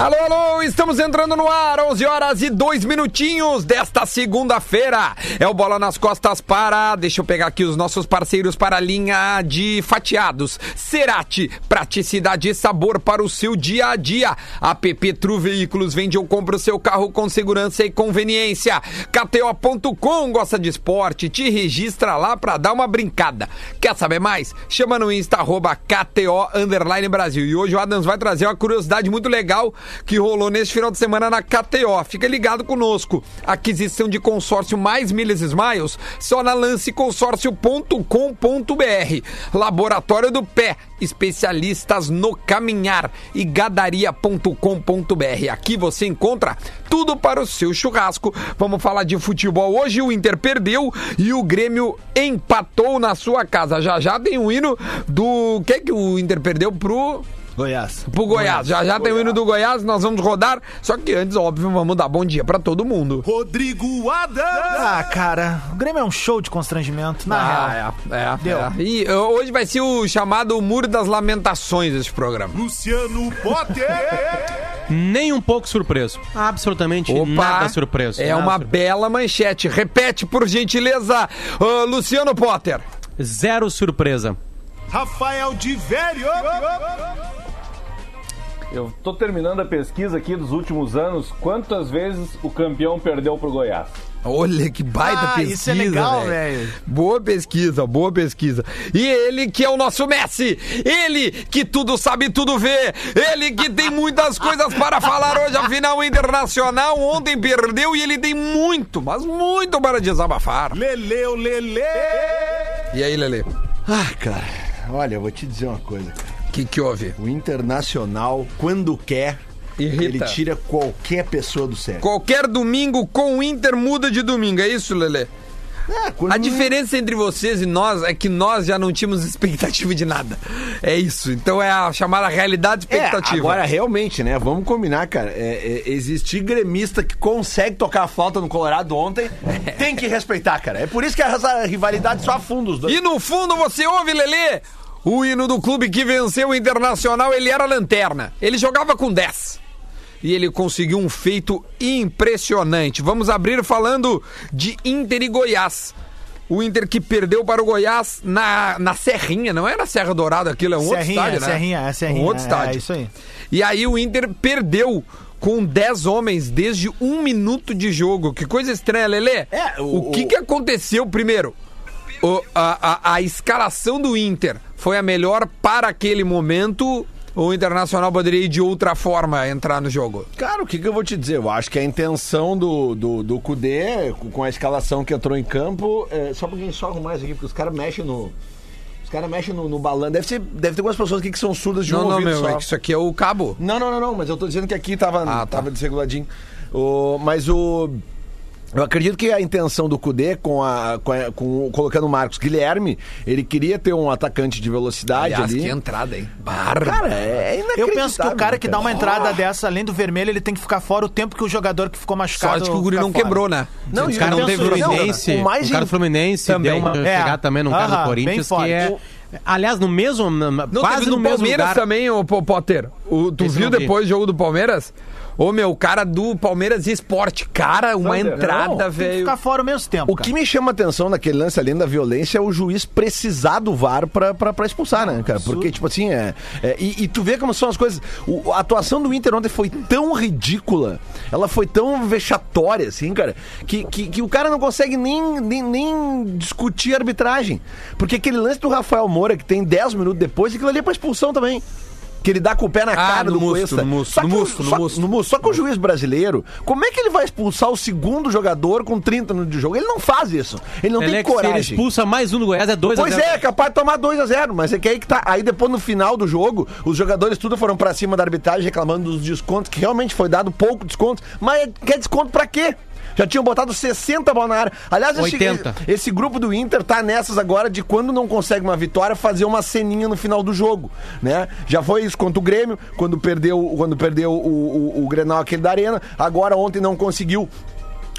Alô, alô, estamos entrando no ar, 11 horas e 2 minutinhos desta segunda-feira. É o Bola nas Costas para, deixa eu pegar aqui os nossos parceiros para a linha de fatiados. Cerati, praticidade e sabor para o seu dia a dia. APP Tru Veículos, vende ou compra o seu carro com segurança e conveniência. KTO.com, gosta de esporte, te registra lá para dar uma brincada. Quer saber mais? Chama no Insta, arroba KTO Brasil. E hoje o Adams vai trazer uma curiosidade muito legal que rolou neste final de semana na KTO. Fica ligado conosco. Aquisição de consórcio mais milhas Smiles só na lanceconsórcio.com.br. Laboratório do Pé, especialistas no caminhar e gadaria.com.br. Aqui você encontra tudo para o seu churrasco. Vamos falar de futebol. Hoje o Inter perdeu e o Grêmio empatou na sua casa. Já já tem o hino do. Que é que o Inter perdeu pro. Goiás. Pro Goiás. Já já tem o hino do Goiás, nós vamos rodar. Só que antes, óbvio, vamos dar bom dia pra todo mundo. Rodrigo Adams. Ah, cara, o Grêmio é um show de constrangimento, na real. Ah, é, é, Deu. é. E hoje vai ser o chamado Muro das Lamentações esse programa. Luciano Potter. Nem um pouco surpreso. Absolutamente nada surpreso. É Nada uma surpreso. bela manchete. Repete, por gentileza, uh, Luciano Potter. Zero surpresa. Rafael de Velho. Eu tô terminando a pesquisa aqui dos últimos anos. Quantas vezes o campeão perdeu pro Goiás? Olha que baita Ah, pesquisa. isso é legal, velho. velho. Boa pesquisa, boa pesquisa. E ele que é o nosso Messi, ele que tudo sabe, tudo vê, ele que tem muitas coisas para falar hoje, a final internacional. Ontem perdeu e ele tem muito, mas muito para desabafar. Leleu Lele. E aí, Lele? Ah, cara, olha, eu vou te dizer uma coisa, cara. O que, que houve? O Internacional, quando quer, Irrita. ele tira qualquer pessoa do sério. Qualquer domingo com o Inter muda de domingo, é isso, Lele? É, A diferença entre vocês e nós é que nós já não tínhamos expectativa de nada. É isso. Então é a chamada realidade É, expectativa. agora realmente, né? Vamos combinar, cara. É, é, existir gremista que consegue tocar a falta no Colorado ontem, tem que respeitar, cara. É por isso que essa rivalidade só afunda os dois. E no fundo você ouve, Lelê, o hino do clube que venceu o Internacional, ele era lanterna. Ele jogava com 10. E ele conseguiu um feito impressionante. Vamos abrir falando de Inter e Goiás. O Inter que perdeu para o Goiás na, na Serrinha, não é na Serra Dourada, aquilo é um outro Serrinha, estádio, né? Serrinha, é Serrinha. Um outro é, estádio. É isso aí. E aí o Inter perdeu com 10 homens desde um minuto de jogo. Que coisa estranha, Lelê. É, o, o- que, o- que aconteceu primeiro? O- a, a- a escalação do Inter foi a melhor para aquele momento. O Internacional poderia ir de outra forma entrar no jogo. Cara, o que, que eu vou te dizer? Eu acho que a intenção do, do, do Kudê, com- a escalação que entrou em campo, é, só um pouquinho só arrumar isso aqui, porque os caras mexem no. Os caras mexem no, no balão. Deve, ser, deve ter algumas pessoas aqui que são surdas de um não, não, ouvido meu, só. é isso aqui é o cabo. Não, não, não, não, mas eu tô dizendo que aqui tava, Ah, tá. tava desreguladinho. O, mas o. Eu acredito que a intenção do Cudê com a, com a- com o- colocando o Marcos Guilherme, ele queria ter um atacante de velocidade Aliás, ali. que entrada, hein? Barba. Cara, é inacreditável. Eu penso que o cara que dá uma entrada dessa, além do vermelho, ele tem que ficar fora o tempo que o jogador que ficou machucado. Sorte que o guri fica não fora. quebrou, né? Não, o cara não teve Fluminense. não, o mais o cara do Fluminense Também. deu uma É. chegar também no cara do Corinthians, que é. Aliás, no mesmo. Não, quase teve no mesmo Palmeiras lugar. também, ô Pô- Potter. O, tu Esse viu vi. depois do jogo do Palmeiras? Ô, meu, cara do Palmeiras e Esporte. Cara, uma Sander, entrada, Tem que velho. ficar fora ao mesmo tempo. O que me chama atenção naquele lance além da violência é o juiz precisar do VAR pra, pra, pra expulsar, né, cara? Porque, tipo assim, é. é- e, e tu vê como são as coisas. O- a atuação do Inter ontem foi tão ridícula, ela foi tão vexatória, assim, cara, que, que, que o cara não consegue nem, nem, nem discutir a arbitragem. Porque aquele lance do Rafael Moura, que tem 10 minutos depois, aquilo ali é pra expulsão também. Que ele dá com o pé na cara no do musto, Cuesta. no musto, Só no musto, no musto. no musto. Só que o juiz brasileiro, como é que ele vai expulsar o segundo jogador com 30 minutos de jogo? Ele não faz isso. Ele não Ele tem é que se ele coragem. expulsa mais um do Goiás, é 2 a Pois 0. é, é capaz de tomar 2 a 0 mas é que aí que tá. Aí depois no final do jogo, os jogadores tudo foram pra cima da arbitragem reclamando dos descontos, que realmente foi dado pouco desconto. Mas quer desconto pra quê? Já tinham botado 60 bola na área. Aliás, esse, 80. esse grupo do Inter tá nessas agora de quando não consegue uma vitória, fazer uma ceninha no final do jogo, né? Já foi isso contra o Grêmio, quando perdeu, quando perdeu o, o, o Grenal aquele da Arena. Agora ontem não conseguiu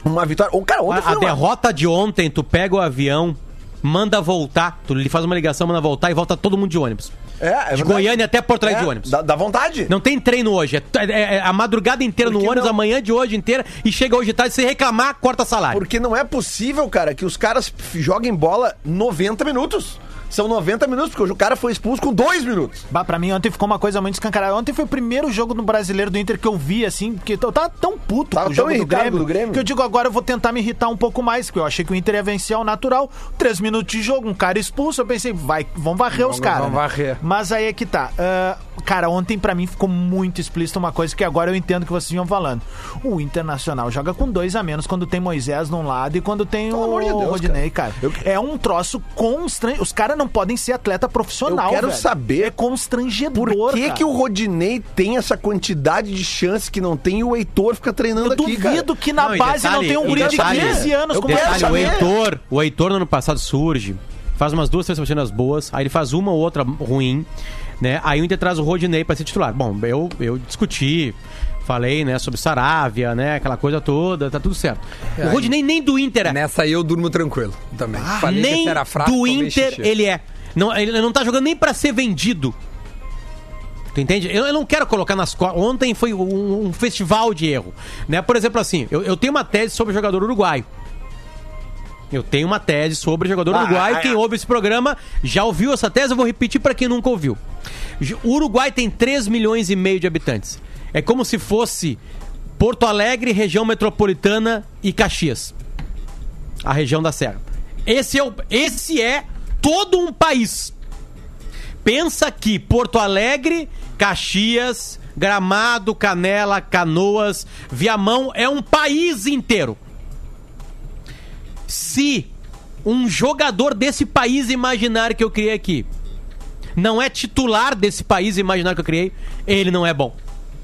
uma vitória. O cara, ontem A, a uma... derrota de ontem, tu pega o avião manda voltar, tu lhe faz uma ligação, manda voltar e volta todo mundo de ônibus. É, é de. Goiânia até Porto Alegre É, de ônibus. Dá, dá vontade. Não tem treino hoje. É, é- é a madrugada inteira no Porque ônibus, não- a manhã de hoje inteira, e chega hoje de tarde, se reclamar, corta salário. Porque não é possível, cara, que os caras joguem bola 90 minutos. São 90 minutos, porque o cara foi expulso com 2 minutos. Bah, pra mim, ontem ficou uma coisa muito escancarada. Ontem foi o primeiro jogo no brasileiro do Inter que eu vi, assim, porque eu tava tão puto Tava com o tão jogo do Grêmio, do Grêmio. que eu digo, agora eu vou tentar me irritar um pouco mais, porque eu achei que o Inter ia vencer ao natural. Três minutos de jogo, um cara expulso, eu pensei, vai, vão varrer os caras. vão né? varrer. Mas aí é que tá. Ah, cara, ontem pra mim ficou muito explícito uma coisa que agora eu entendo que vocês iam falando. O Internacional joga com dois a menos quando tem Moisés num lado e quando tem Pelo o amor de Deus, Rodinei, cara. Eu- É um troço constrange. Os caras não podem ser atleta profissional, Eu quero velho. saber É constrangedor, Por que, cara. que o Rodinei tem essa quantidade de chances que não tem e o Heitor fica treinando Eu aqui, cara? duvido que na Não, e base detalhe- não tem um e guri de detalhe- 15 anos eu como quero é Detalhe, o saber. Heitor, o Heitor no ano passado surge, faz umas duas, três partidas boas, aí ele faz uma ou outra ruim, né? Aí o Inter traz o Rodinei pra ser titular. Bom, eu, eu discuti, falei, né, sobre Saravia, né, aquela coisa toda, tá tudo certo. o Rodinei nem do Inter é. Nessa aí eu durmo tranquilo também. Falei que nem era fraco, do Inter xixi. ele é. Não, ele não tá jogando nem pra ser vendido. Tu entende? Eu, eu não quero colocar nas costas. Ontem foi um, um festival de erro. Né? Por exemplo, assim, eu, eu tenho uma tese sobre o jogador uruguaio. Eu tenho uma tese sobre o jogador Ah, uruguaio. ah, Quem ah. ouve esse programa já ouviu essa tese, eu vou repetir pra quem nunca ouviu. O Uruguai tem 3 milhões e meio de habitantes. É como se fosse Porto Alegre, região metropolitana e Caxias. A região da Serra. Esse é, o, esse é todo um país. Pensa que Porto Alegre, Caxias, Gramado, Canela, Canoas, Viamão é um país inteiro. Se um jogador desse país imaginário que eu criei aqui não é titular desse país imaginário que eu criei, ele não é bom.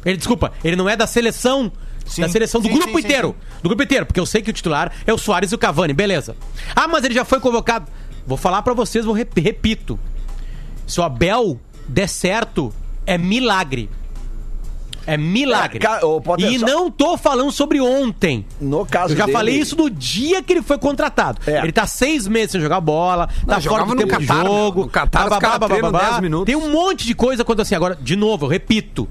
Ele, desculpa, ele não é da seleção, Sim. da seleção do Sim, grupo sim, inteiro. Do grupo inteiro, porque eu sei que o titular é o Soares e o Cavani, beleza. Ah, mas ele já foi convocado. Vou falar pra vocês, vou rep- repito. Se o Abel der certo, é milagre. É milagre. É, Potter, e não tô falando sobre ontem. No caso Eu já dele- falei isso no dia que ele foi contratado. É. Ele tá seis meses sem jogar bola, tá fora do tempo de Catar, jogo. no Catar babá, babá, babá. 10 minutos. Tem um monte de coisa quando assim. Agora, de novo, eu repito.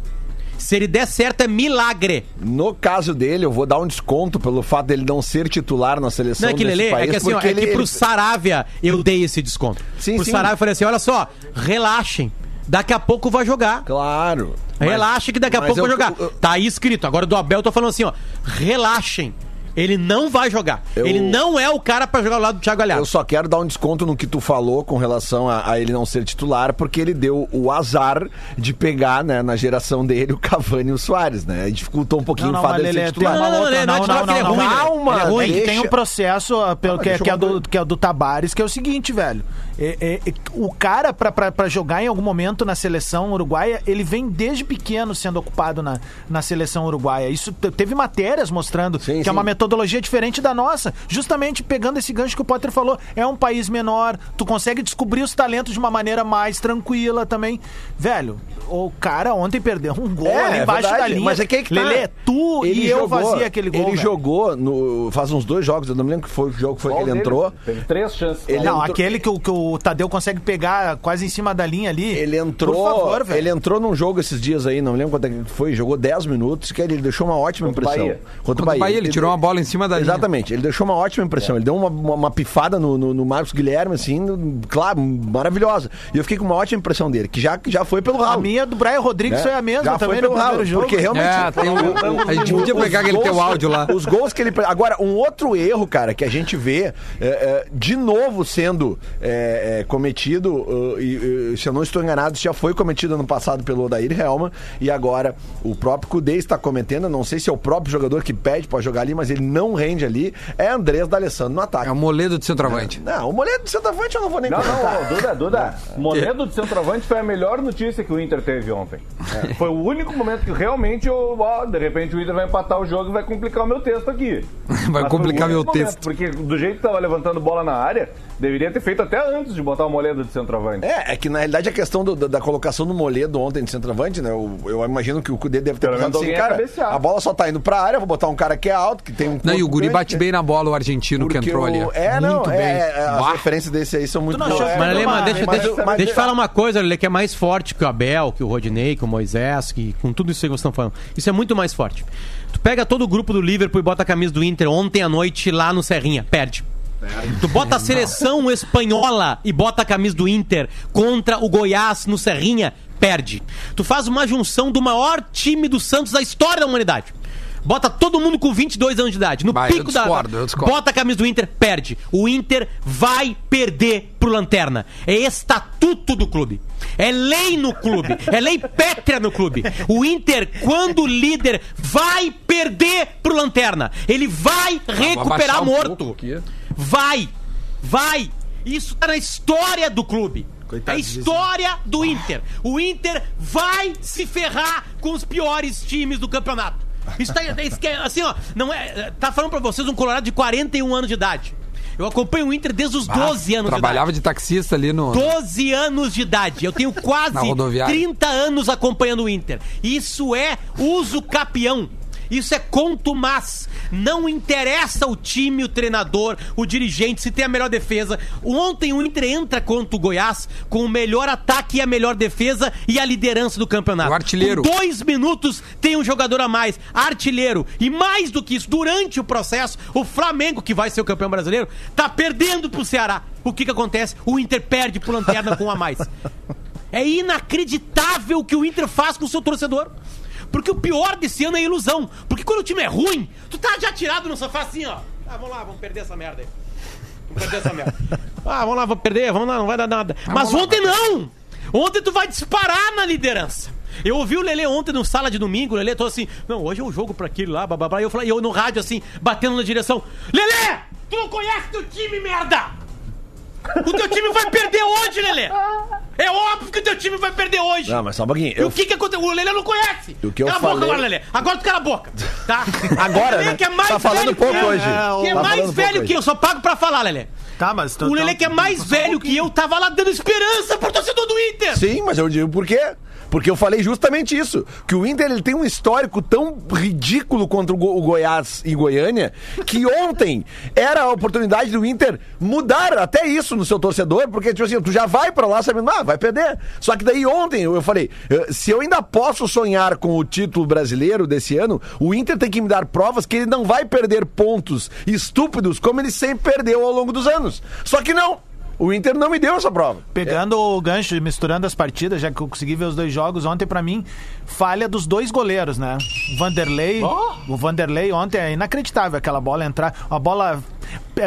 Se ele der certo, é milagre. No caso dele, eu vou dar um desconto pelo fato dele não ser titular na seleção Não é que, desse Lelê, país, é que assim, ó, é que ele- pro ele- Saravia eu dei esse desconto. Sim, pro sim. Saravia eu falei assim: olha só, relaxem. Daqui a pouco vai jogar. Claro. Relaxa que daqui a mas pouco eu- vai jogar. eu- Tá aí escrito. Agora do Abel eu tô falando assim, ó. Relaxem. Ele não vai jogar. Eu- Ele não é o cara pra jogar ao lado do Thiago Galhardo. Eu só quero dar um desconto no que tu falou com relação a, a ele não ser titular, porque ele deu o azar de pegar, né, na geração dele, o Cavani e o Soares, né? Dificultou um pouquinho Não, não, o fato dele ser Lelê, titular. Não, não, outra- não, não é titular porque ele é ruim, né? Calma, Ele é ruim. deixa- Tem um processo pelo, Ah, que, é- que, é do, que é Tabares, que é o seguinte, velho. É- é- é- o cara, pra, pra, pra jogar em algum momento na seleção uruguaia, ele vem desde pequeno sendo ocupado na, na seleção uruguaia. Isso te- teve matérias mostrando Sim, que sim. é uma metodologia diferente da nossa. Justamente pegando esse gancho que o Potter falou. É um país menor, tu consegue descobrir os talentos de uma maneira mais tranquila também. Velho, o cara ontem perdeu um gol É, ali é embaixo verdade, da linha. Mas é que, é que tá. Lelê, tu e eu fazia aquele gol. Ele velho. jogou no, faz uns dois jogos, eu não me lembro que foi o jogo que foi Qual que ele deles? entrou. Teve três chances. Ele não, entrou- aquele que o, que o Tadeu consegue pegar quase em cima da linha ali. Ele entrou, Por favor, velho. ele entrou num jogo esses dias aí, não me lembro quanto é que foi, jogou 10 minutos, que ele deixou uma ótima Contra impressão. Bahia. Contra Contra o Bahia, ele tirou uma bola em cima da linha. Exatamente, ele deixou uma ótima impressão. Ele deu uma, uma, uma pifada no, no, no Marcos Guilherme, assim, no- claro, maravilhosa. E eu fiquei com uma ótima impressão dele, que já, já foi pelo A ralo. minha do Brian Rodrigues né? foi a mesma já também foi no pelo ralo, jogo. porque realmente... É, tem um- a gente podia pegar aquele teu áudio lá. Os gols que ele. Agora, um outro erro, cara, que a gente vê é, é, de novo sendo é, é, cometido, uh, e, uh, se eu não estou enganado, já foi cometido ano passado pelo Odair Helma, e agora o próprio Cudê está cometendo. eu Não sei se é o próprio jogador que pede pra jogar ali, mas ele não rende ali. É Andrés D'Alessandro no ataque. É o moledo de centroavante. Não, o moledo de centroavante eu não vou nem Não, comentar. não, Duda, Duda. Moledo de centroavante foi a melhor notícia que o Inter teve ontem. Foi o único momento que realmente eu, ó, de repente o Inter vai empatar o jogo e vai complicar o meu texto aqui. Vai Mas complicar meu momento, texto. Porque do jeito que tava levantando bola na área, deveria ter feito até antes de botar o Moledo de centroavante. É, é que na realidade a questão do- da, da colocação do Moledo ontem de centroavante, né? Eu, eu imagino que o Cudê deve ter pensado assim, cara, cabecear. a bola só tá indo pra área, vou botar um cara que é alto, que tem Não, e o Guri bate né? bem na bola, o argentino que entrou o- ali. É, não, Muito é, bem. é, as Bah. referências desse aí são muito boas. É, Mas, deixa, deixa, deixa eu falar uma coisa, Ale, que é mais forte que o Abel, que o Rodinei, que o Moisés, que com tudo isso que vocês estão falando. Isso é muito mais forte. Tu pega todo o grupo do Liverpool e bota a camisa do Inter ontem à noite lá no Serrinha, perde. Tu bota a seleção espanhola e bota a camisa do Inter contra o Goiás no Serrinha, perde. Tu faz uma junção do maior time do Santos da história da humanidade. Bota todo mundo com 22 anos de idade. No Vai, eu pico da. discordo, eu discordo. Bota a camisa do Inter, perde. O Inter vai perder pro Lanterna. É estatuto do clube. É lei no clube. É lei pétrea no clube. O Inter, quando líder, vai perder pro Lanterna. Ele vai Vou recuperar um morto. Vai! Vai! Isso tá na história do clube. É a história do Inter. O Inter vai se ferrar com os piores times do campeonato. Isso tá, isso que é, assim, ó, não é, tá falando pra vocês um colorado de 41 anos de idade. Eu acompanho o Inter desde os 12 anos Trabalhava de de taxista ali no. idade. 12 anos de idade. Eu tenho quase Na rodoviária. 30 anos acompanhando o Inter. Isso é uso capião. Isso é contumaz. Não interessa o time, o treinador, o dirigente, se tem a melhor defesa. Ontem o Inter entra contra o Goiás com o melhor ataque e a melhor defesa e a liderança do campeonato. O artilheiro. Com dois minutos tem um jogador a mais, artilheiro. E mais do que isso, durante o processo, o Flamengo, que vai ser o campeão brasileiro, tá perdendo pro Ceará. O que que acontece? O Inter perde pro Lanterna com um a mais. É inacreditável o que o Inter faz com o seu torcedor. Porque o pior desse ano é a ilusão. Porque quando o time é ruim, tu tá já tirado no sofá assim, ó. Ah, vamos lá, vamos perder essa merda aí. Vamos perder essa merda. Ah, vamos lá, vamos perder, vamos lá, não vai dar nada. Mas ontem não! Ontem tu vai disparar na liderança. Eu ouvi o Lele ontem no sala de domingo, o Lele tô assim, não, hoje é o jogo pra aquele lá, bababá. E eu falei, eu no rádio assim, batendo na direção, Lele! Tu não conhece teu time, merda! O teu time vai perder hoje, Lele! É óbvio que o teu time vai perder hoje! Não, mas só um pouquinho. E Eu, o que que aconteceu? O Lelê não conhece! O que eu cala a boca falei- agora, Lelê! Agora tu cala a boca! Tá? Agora, o Lelê né? que é mais Tá falando velho pouco que eu, hoje. Que é Tá mais velho que eu, só pago pra falar, Lelê. Tá, mas... O Lelê que é mais velho que eu tava lá dando esperança pro torcedor do Inter! Sim, mas eu digo por quê? Porque eu falei justamente isso. Que o Inter ele tem um histórico tão ridículo contra o, Go- o Goiás e Goiânia que ontem era a oportunidade do Inter mudar até isso no seu torcedor, porque, tipo assim, tu já vai pra lá sabendo, ah, vai perder. Só que daí ontem eu falei, se eu ainda posso sonhar com o título brasileiro desse ano, o Inter tem que me dar provas que ele não vai perder pontos estúpidos como ele sempre perdeu ao longo dos anos. Só que não. O Inter não me deu essa prova. Pegando o gancho e misturando as partidas, já que eu consegui ver os dois jogos, ontem pra mim, falha dos dois goleiros, né? O Vanderlei, o Vanderlei ontem é inacreditável aquela bola entrar, a bola é,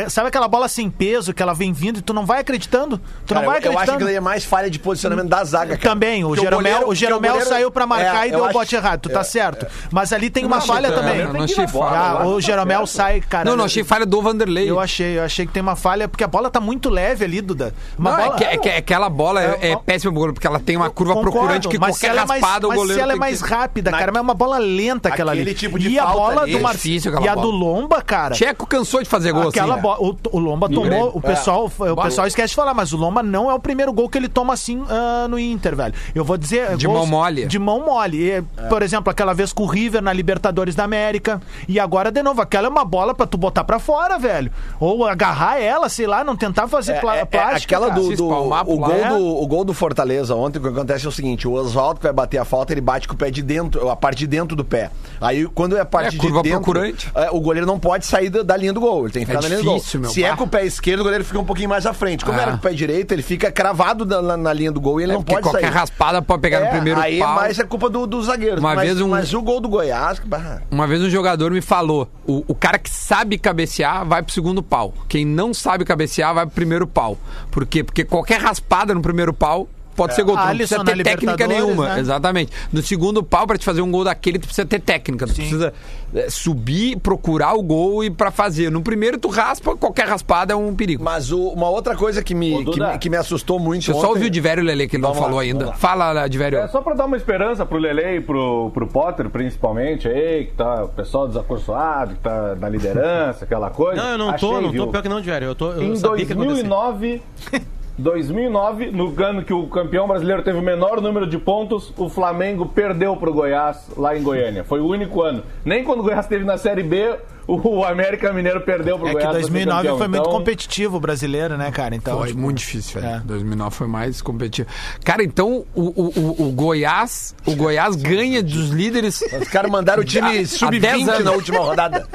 sabe aquela bola sem peso que ela vem vindo e tu não vai acreditando? Tu Cara, não vai eu, eu acho acreditando. que ele é mais falha de posicionamento da zaga. cara. Também, o Jeromel, o Jeromel saiu pra marcar É, e eu deu o acho- bote errado, tu tá é. certo. Mas ali tem uma achei falha que- também. não achei falha. Ah, o Jeromel sai, cara. Não, não achei falha do Vanderlei. Eu achei, eu achei que tem uma falha, porque a bola tá muito leve ali, Duda. Uma Não, bola... é, que, é que aquela bola é, É, é péssima pro goleiro, porque ela tem uma curva Concordo, procurante que mas qualquer é raspada o mas goleiro se ela é mais rápida, cara, mas é uma bola lenta aquela ali. Aquele tipo de e a bola do é Mar... difícil aquela E a do Lomba, cara. Checo cansou de fazer gol Aquela assim, bola, o, o Lomba tomou, o pessoal, o Bah. pessoal esquece de falar, mas o Lomba não é o primeiro gol que ele toma assim ah, no Inter, velho. Eu vou dizer, De mão mole. De mão mole. E, Por exemplo, aquela vez com o River na Libertadores da América, e agora de novo, aquela é uma bola pra tu botar pra fora, velho. Ou agarrar ela, sei lá, não tentar fazer É, é, é plástica. aquela cara. do, Se do- o, gol do, o gol do Fortaleza ontem, o que acontece é o seguinte: o Oswaldo vai bater a falta, ele bate com o pé de dentro, a parte de dentro do pé. Aí quando é a parte É, de curva dentro, procurante. é, o goleiro não pode sair da, da linha do gol, ele tem que É ficar do gol. difícil, meu, Se é com o pé esquerdo, o goleiro fica um pouquinho mais à frente. Como Ah. era com o pé direito, ele fica cravado na, na- linha do gol e ele É não porque pode qualquer sair. raspada pode pegar no É, primeiro aí pau. mais é culpa do, dos zagueiros. Uma mas, vez um- mas o gol do Goiás, bah, Uma vez um jogador me falou: o, o cara que sabe cabecear vai pro segundo pau. Quem não sabe cabecear vai pro primeiro pau. Por quê? Porque qualquer raspada no primeiro pau. Pode ser gol, tu não Alisson precisa ter técnica nenhuma. né? Exatamente. No segundo pau, pra te fazer um gol daquele, tu precisa ter técnica. Tu precisa é, subir, procurar o gol e pra fazer. No primeiro, tu raspa, qualquer raspada é um perigo. Mas o- uma outra coisa que me, que, me, que me assustou muito Deixa eu só ontem- ouvir o Divério Lele, que ele não Vamos lá, falou vamos ainda. lá. Fala, Divério. É só pra dar uma esperança pro Lele e pro, pro Potter, principalmente, aí, que tá o pessoal desacorçoado, que tá na liderança, aquela coisa. Não, eu não tô, Achei, não tô viu? pior que não, Diário. Eu, tô, eu Em sabia que ia acontecer. 2009, 2009, no ano que o campeão brasileiro teve o menor número de pontos, o Flamengo perdeu pro Goiás lá em Goiânia. Foi o único ano. Nem quando o Goiás esteve na Série B, o América Mineiro perdeu pro É que Goiás. ser 2009 campeão. foi muito Então, competitivo o brasileiro, né, cara? Então, Foi tipo, muito difícil, velho. é. 2009 foi mais competitivo. Cara, então o, o, o, o Goiás, o Goiás ganha dos líderes. Os caras mandaram o time há 10 sub-20 anos. na última rodada.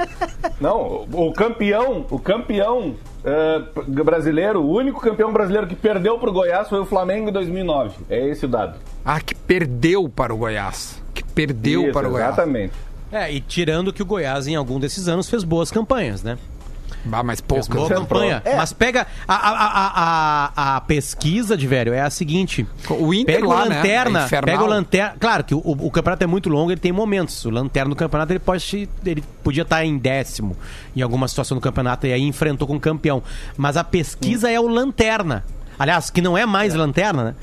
Não, o o campeão, o campeão p- brasileiro, o único campeão brasileiro que perdeu pro Goiás foi o Flamengo em 2009. É esse o dado. Ah, que perdeu para o Goiás. Que perdeu Isso, para o Goiás. Exatamente. É, e tirando que o Goiás, em algum desses anos, fez boas campanhas, né? Ah, mas boa campanha. É. Mas pega. A, a, a, a, pesquisa de velho é a seguinte: O Inter pega lá, o né? lanterna. É infernal. pega o lanterna. Claro que o, o campeonato é muito longo, ele tem momentos. O lanterna do campeonato ele pode. Ele podia estar em décimo em alguma situação do campeonato e aí enfrentou com o campeão. Mas a pesquisa é o lanterna. Aliás, que não é mais lanterna, né?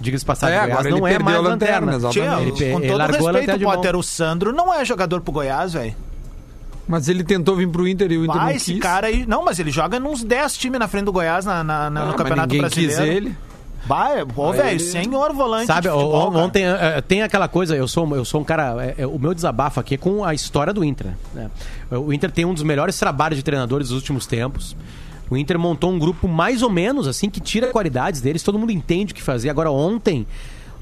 Diga-se passagem, É, o Goiás não é mais a lanterna, lanterna. Tinha, Ele- com ele todo largou a lanterna respeito. Potter, o Sandro não é jogador pro Goiás, velho. Mas ele tentou vir pro Inter e o Inter Vai, não esse quis. cara aí. Não, mas ele joga nos 10 times na frente do Goiás na, na- na- Ah, no Campeonato ninguém Brasileiro. quis ele. Vai, ô, velho, senhor volante. Sabe, futebol, ontem eh, eh, tem aquela coisa, eu sou, eu sou um cara. eh, o meu desabafo aqui é com a história do Inter. né? O Inter tem um dos melhores trabalhos de treinadores dos últimos tempos. O Inter montou um grupo mais ou menos assim que tira qualidades deles, todo mundo entende o que fazer. Agora, ontem.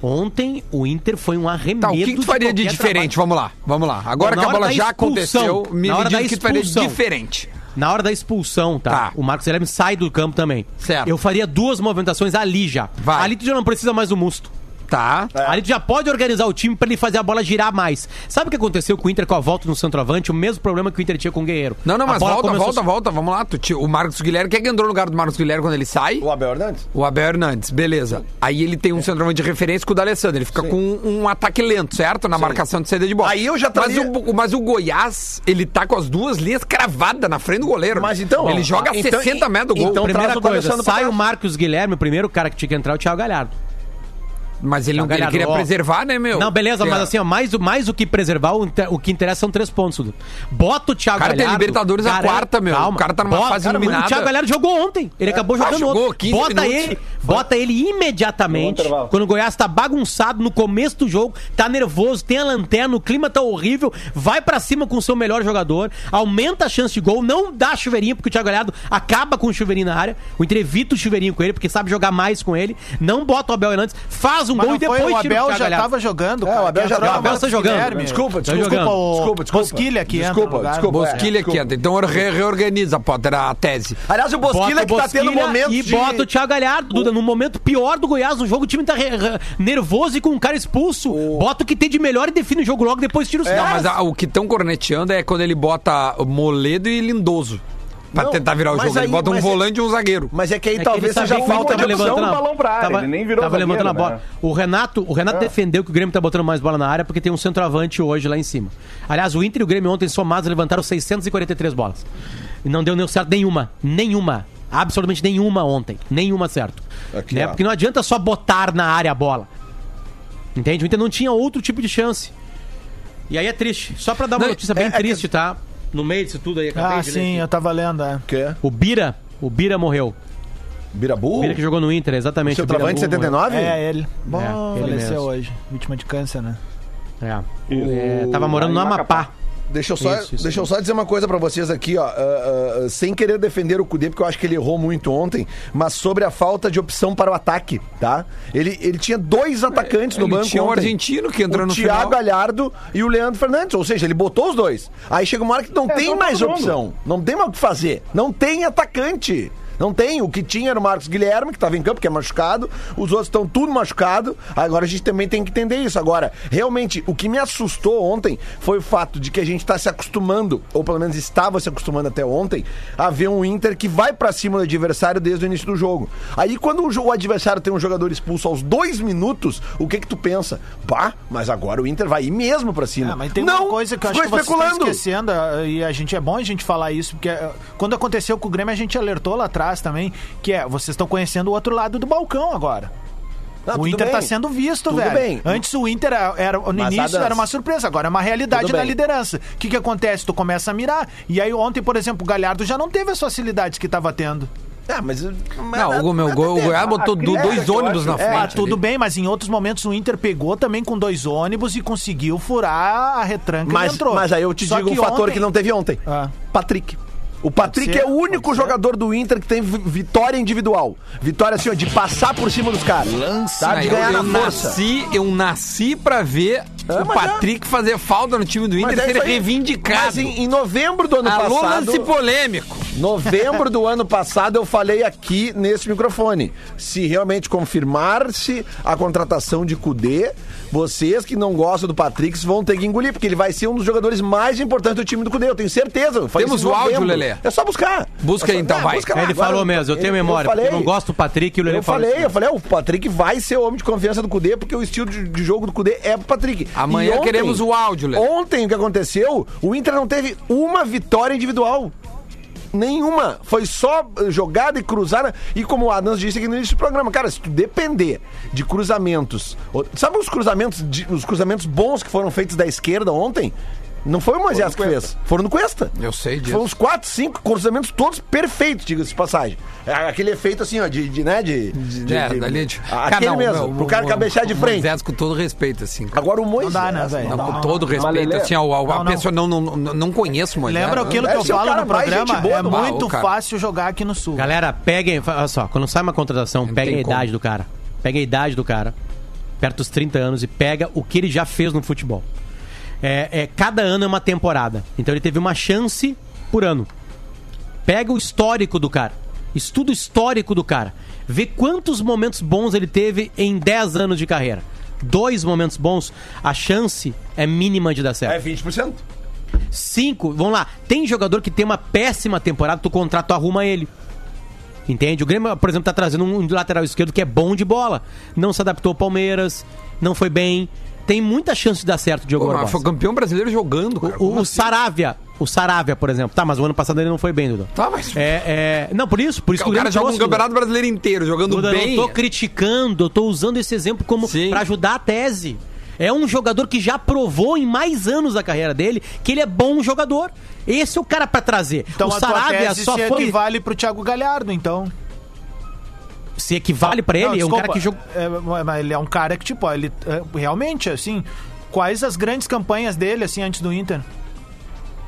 Ontem o Inter foi um arremedo. Tá, o que, que tu faria de qualquer diferente? trabalho. Vamos lá, vamos lá. Agora que a bola já aconteceu, me hora diz o que tu faria de diferente. Na hora da expulsão, tá? Tá. O Marcos Guilherme sai do campo também. Certo. Eu faria duas movimentações ali já. Vai. Ali tu já não precisa mais do Musto. Tá. Ali tu já pode organizar o time pra ele fazer a bola girar mais. Sabe o que aconteceu com o Inter com a volta no centroavante? O mesmo problema que o Inter tinha com o Guerreiro. Não, não, mas volta, começou- volta, volta. Vamos lá. Tu, o Marcos Guilherme, quem é que entrou no lugar do Marcos Guilherme quando ele sai? O Abel Hernandes? O Abel Hernandes, beleza. Aí ele tem um centroavante de referência com o D'Alessandro. Ele fica com um ataque lento, certo? Na marcação de saída de bola. Aí eu já mas traria- o, mas o Goiás, ele tá com as duas linhas cravadas na frente do goleiro. Mas então, Ele ó, joga a então- 60 metros do gol. então Primeira coisa, sai o Marcos Guilherme, o primeiro cara que tinha que entrar é o Thiago Galhardo. Mas ele não ele queria preservar, né, meu? Não, beleza, Que mas é- assim, ó, mais, o- mais o que preservar, o, inter- o que interessa são três pontos. Dudu. Bota o Thiago Cara, tem Galhardo. Libertadores a quarta, meu. O cara tá numa fase cara, iluminada. O Thiago Galhardo jogou ontem. Ele acabou Ah, jogando jogou ontem. 15 Bota minutos. ele, bota ele imediatamente. Quando o Goiás tá bagunçado no começo do jogo, tá nervoso, tem a lanterna, o clima tá horrível, vai pra cima com o seu melhor jogador, aumenta a chance de gol, não dá chuveirinho, porque o Thiago Galhardo acaba com o chuveirinho na área. O Inter evita o chuveirinho com ele, porque sabe jogar mais com ele. Não bota o Abel Hernandes, faz um Mas gol e depois foi, o tira o Abel já Galhardo. tava jogando. É, o Abel já Entrou tava. o Abel tá jogando. Guilherme. Desculpa, Tá desculpa, jogando. o desculpa, desculpa. Bosquilha que entra Desculpa, lugar. desculpa. Bosquilha que entra. Então re- reorganiza, Potter, a tese. Aliás, o Bosquilha Bota que o tá tendo momentos E de... bota o Thiago Galhardo, Duda, no momento pior do Goiás no jogo, o time tá re- nervoso e com um cara expulso. Bota o que tem de melhor e define o jogo logo, depois tira os Não, caras. mas a- o que estão corneteando é quando ele bota Moledo e Lindoso. Pra Não, tentar virar o jogo. ele aí- bota um é- volante e um zagueiro. Mas é que aí É que talvez ele sabia seja que falta de opção. balão pra área, tava, ele nem virou tava zagueiro, levantando a bola. né? O Renato, o Renato defendeu que o Grêmio tá botando mais bola na área porque tem um centroavante hoje lá em cima. Aliás, o Inter e o Grêmio ontem somados levantaram 643 bolas. E não deu nem certo nenhuma. Nenhuma. Absolutamente nenhuma ontem. Nenhuma certo. Aqui, né? Porque não adianta só botar na área a bola. Entende? O Inter não tinha outro tipo de chance. E aí é triste. Só pra dar uma Não, notícia bem é- é que- triste, tá? No meio disso tudo aí, acabei Ah, de ler sim, aqui. eu tava lendo, é. Que é? O Bira, o Bira morreu. O Birabu? Bira que jogou no Inter, exatamente. Seu o Bira travante morreu. 79? É, ele. Bom, ele faleceu mesmo. hoje. Vítima de câncer, né? É. É, tava morando no Amapá. Deixa eu só, Isso, isso deixa eu só dizer uma coisa pra vocês aqui, ó. ah, ah, sem querer defender o Cudê, porque eu acho que ele errou muito ontem, mas sobre a falta de opção para o ataque, tá? Ele, ele tinha dois atacantes no ele banco tinha um ontem. argentino que entrou o no Thiago final. Galhardo e o Leandro Fernandes, ou seja, ele botou os dois. Aí chega uma hora que não tem entrou mais todo mundo. opção, não tem mais o que fazer, não tem atacante. Não tem. O que tinha era o Marcos Guilherme, que estava em campo, que é machucado. Os outros estão tudo machucado. Agora a gente também tem que entender isso. Agora, realmente, o que me assustou ontem foi o fato de que a gente está se acostumando, ou pelo menos estava se acostumando até ontem, a ver um Inter que vai para cima do adversário desde o início do jogo. Aí, quando o, adversário tem um jogador expulso aos dois minutos, o que que tu pensa? Bah, mas agora o Inter vai ir mesmo para cima. Ah, mas tem não, uma coisa que eu acho que vocês estão esquecendo, e a gente é bom a gente falar isso, porque ah, quando aconteceu com o Grêmio, a gente alertou lá atrás também, que é, vocês estão conhecendo o outro lado do balcão agora. Não, o Inter bem. tá sendo visto, Tudo velho. bem. Antes o Inter era, era- no Mas a início era uma surpresa, agora é uma realidade bem. liderança. O que que acontece? Tu começa a mirar. E aí ontem, por exemplo, o Galhardo já não teve as facilidades que tava tendo. É, mas. Não, o, meu, o Goiás botou dois ônibus acho- na é, frente. Ah, ali. tudo bem, mas em outros momentos o Inter pegou também com dois ônibus e conseguiu furar a retranca e Mas, entrou. mas aí eu te Só digo um fator ontem- que não teve ontem. Ah. Patrick. O Patrick ser, é o único jogador do Inter que tem vi- vitória individual. Vitória assim, ó, de passar por cima dos caras. Sabe? De eu, ganhar eu na força. nasci, eu nasci pra ver É, o é. Patrick fazer falta no time do Inter Mas e é ser reivindicado. Mas em, em novembro do ano Alô, passado. lance polêmico. Novembro do ano passado eu falei aqui nesse microfone. Se realmente confirmar-se a contratação de Cudê, vocês que não gostam do Patrick vão ter que engolir, porque ele vai ser um dos jogadores mais importantes do time do Cudê, eu tenho certeza. Eu falei Temos o áudio. Lelê? É só buscar. Busca É só- aí, então, vai. busca lá. Ele Agora, falou mesmo, eu tenho memória, falei, eu não gosto do Patrick e o Lelê Eu fala falei, isso. eu falei, o Patrick vai ser o homem de confiança do Cudê, porque o estilo de, de jogo do Cudê é pro Patrick. Amanhã E queremos o áudio, Lelê. Ontem o que aconteceu, o Inter não teve uma vitória individual. Nenhuma. Foi só jogada e cruzada. E como o Adams disse aqui no início do programa, cara, se tu depender de cruzamentos. Sabe os cruzamentos, de- os cruzamentos bons que foram feitos da esquerda ontem? Não foi o Moisés que fez. Foram no Cuesta. Eu sei disso. Foram uns 4, 5 cruzamentos todos perfeitos, diga-se de passagem. É aquele efeito assim, ó, de, de né, de... de- É, de- dali de- Aquele Cara, não, mesmo, pro cara o- cabecear de o frente. Moisés, com todo respeito, assim. Agora o Moisés... dá, né, velho? não Não, com todo respeito, assim, a, Não, não. pessoa não, não, não, não conhece o Moisés. Lembra né? aquilo que Deve eu o falo no programa? É muito fácil jogar aqui no Sul. Galera, peguem, olha só, quando sai uma contratação, Não pega a idade como. do cara. Pega a idade do cara, perto dos 30 anos, e pega o que ele já fez no futebol. É, é, cada ano é uma temporada. Então ele teve uma chance por ano. Pega o histórico do cara. Estuda o histórico do cara. Vê quantos momentos bons ele teve em 10 anos de carreira. Dois momentos bons, a chance é mínima de dar certo. É 20%. Cinco, vamos lá. Tem jogador que tem uma péssima temporada, tu contrato arruma ele. Entende? O Grêmio, por exemplo, tá trazendo um lateral esquerdo que é bom de bola. Não se adaptou ao Palmeiras, não foi bem. Tem muita chance de dar certo, Diogo Pô, mas Barbosa. foi campeão brasileiro jogando, cara. O, o assim? Saravia, o Saravia, por exemplo. Tá, mas o ano passado ele não foi bem, Duda. Tá, mas... É, é... Não, por isso, por isso que o cara joga um campeonato brasileiro inteiro, jogando Duda, bem. não tô criticando, eu tô usando esse exemplo como pra ajudar a tese. É um jogador que já provou em mais anos da carreira dele que ele é bom jogador. Esse é o cara pra trazer. Então o a tua Saravia tese só foi equivale pro Thiago Galhardo, então. Se equivale pra ele, Não, é um desculpa, cara que jogou é, mas ele é um cara que, tipo, ele é, realmente, assim, quais as grandes campanhas dele, assim, antes do Inter?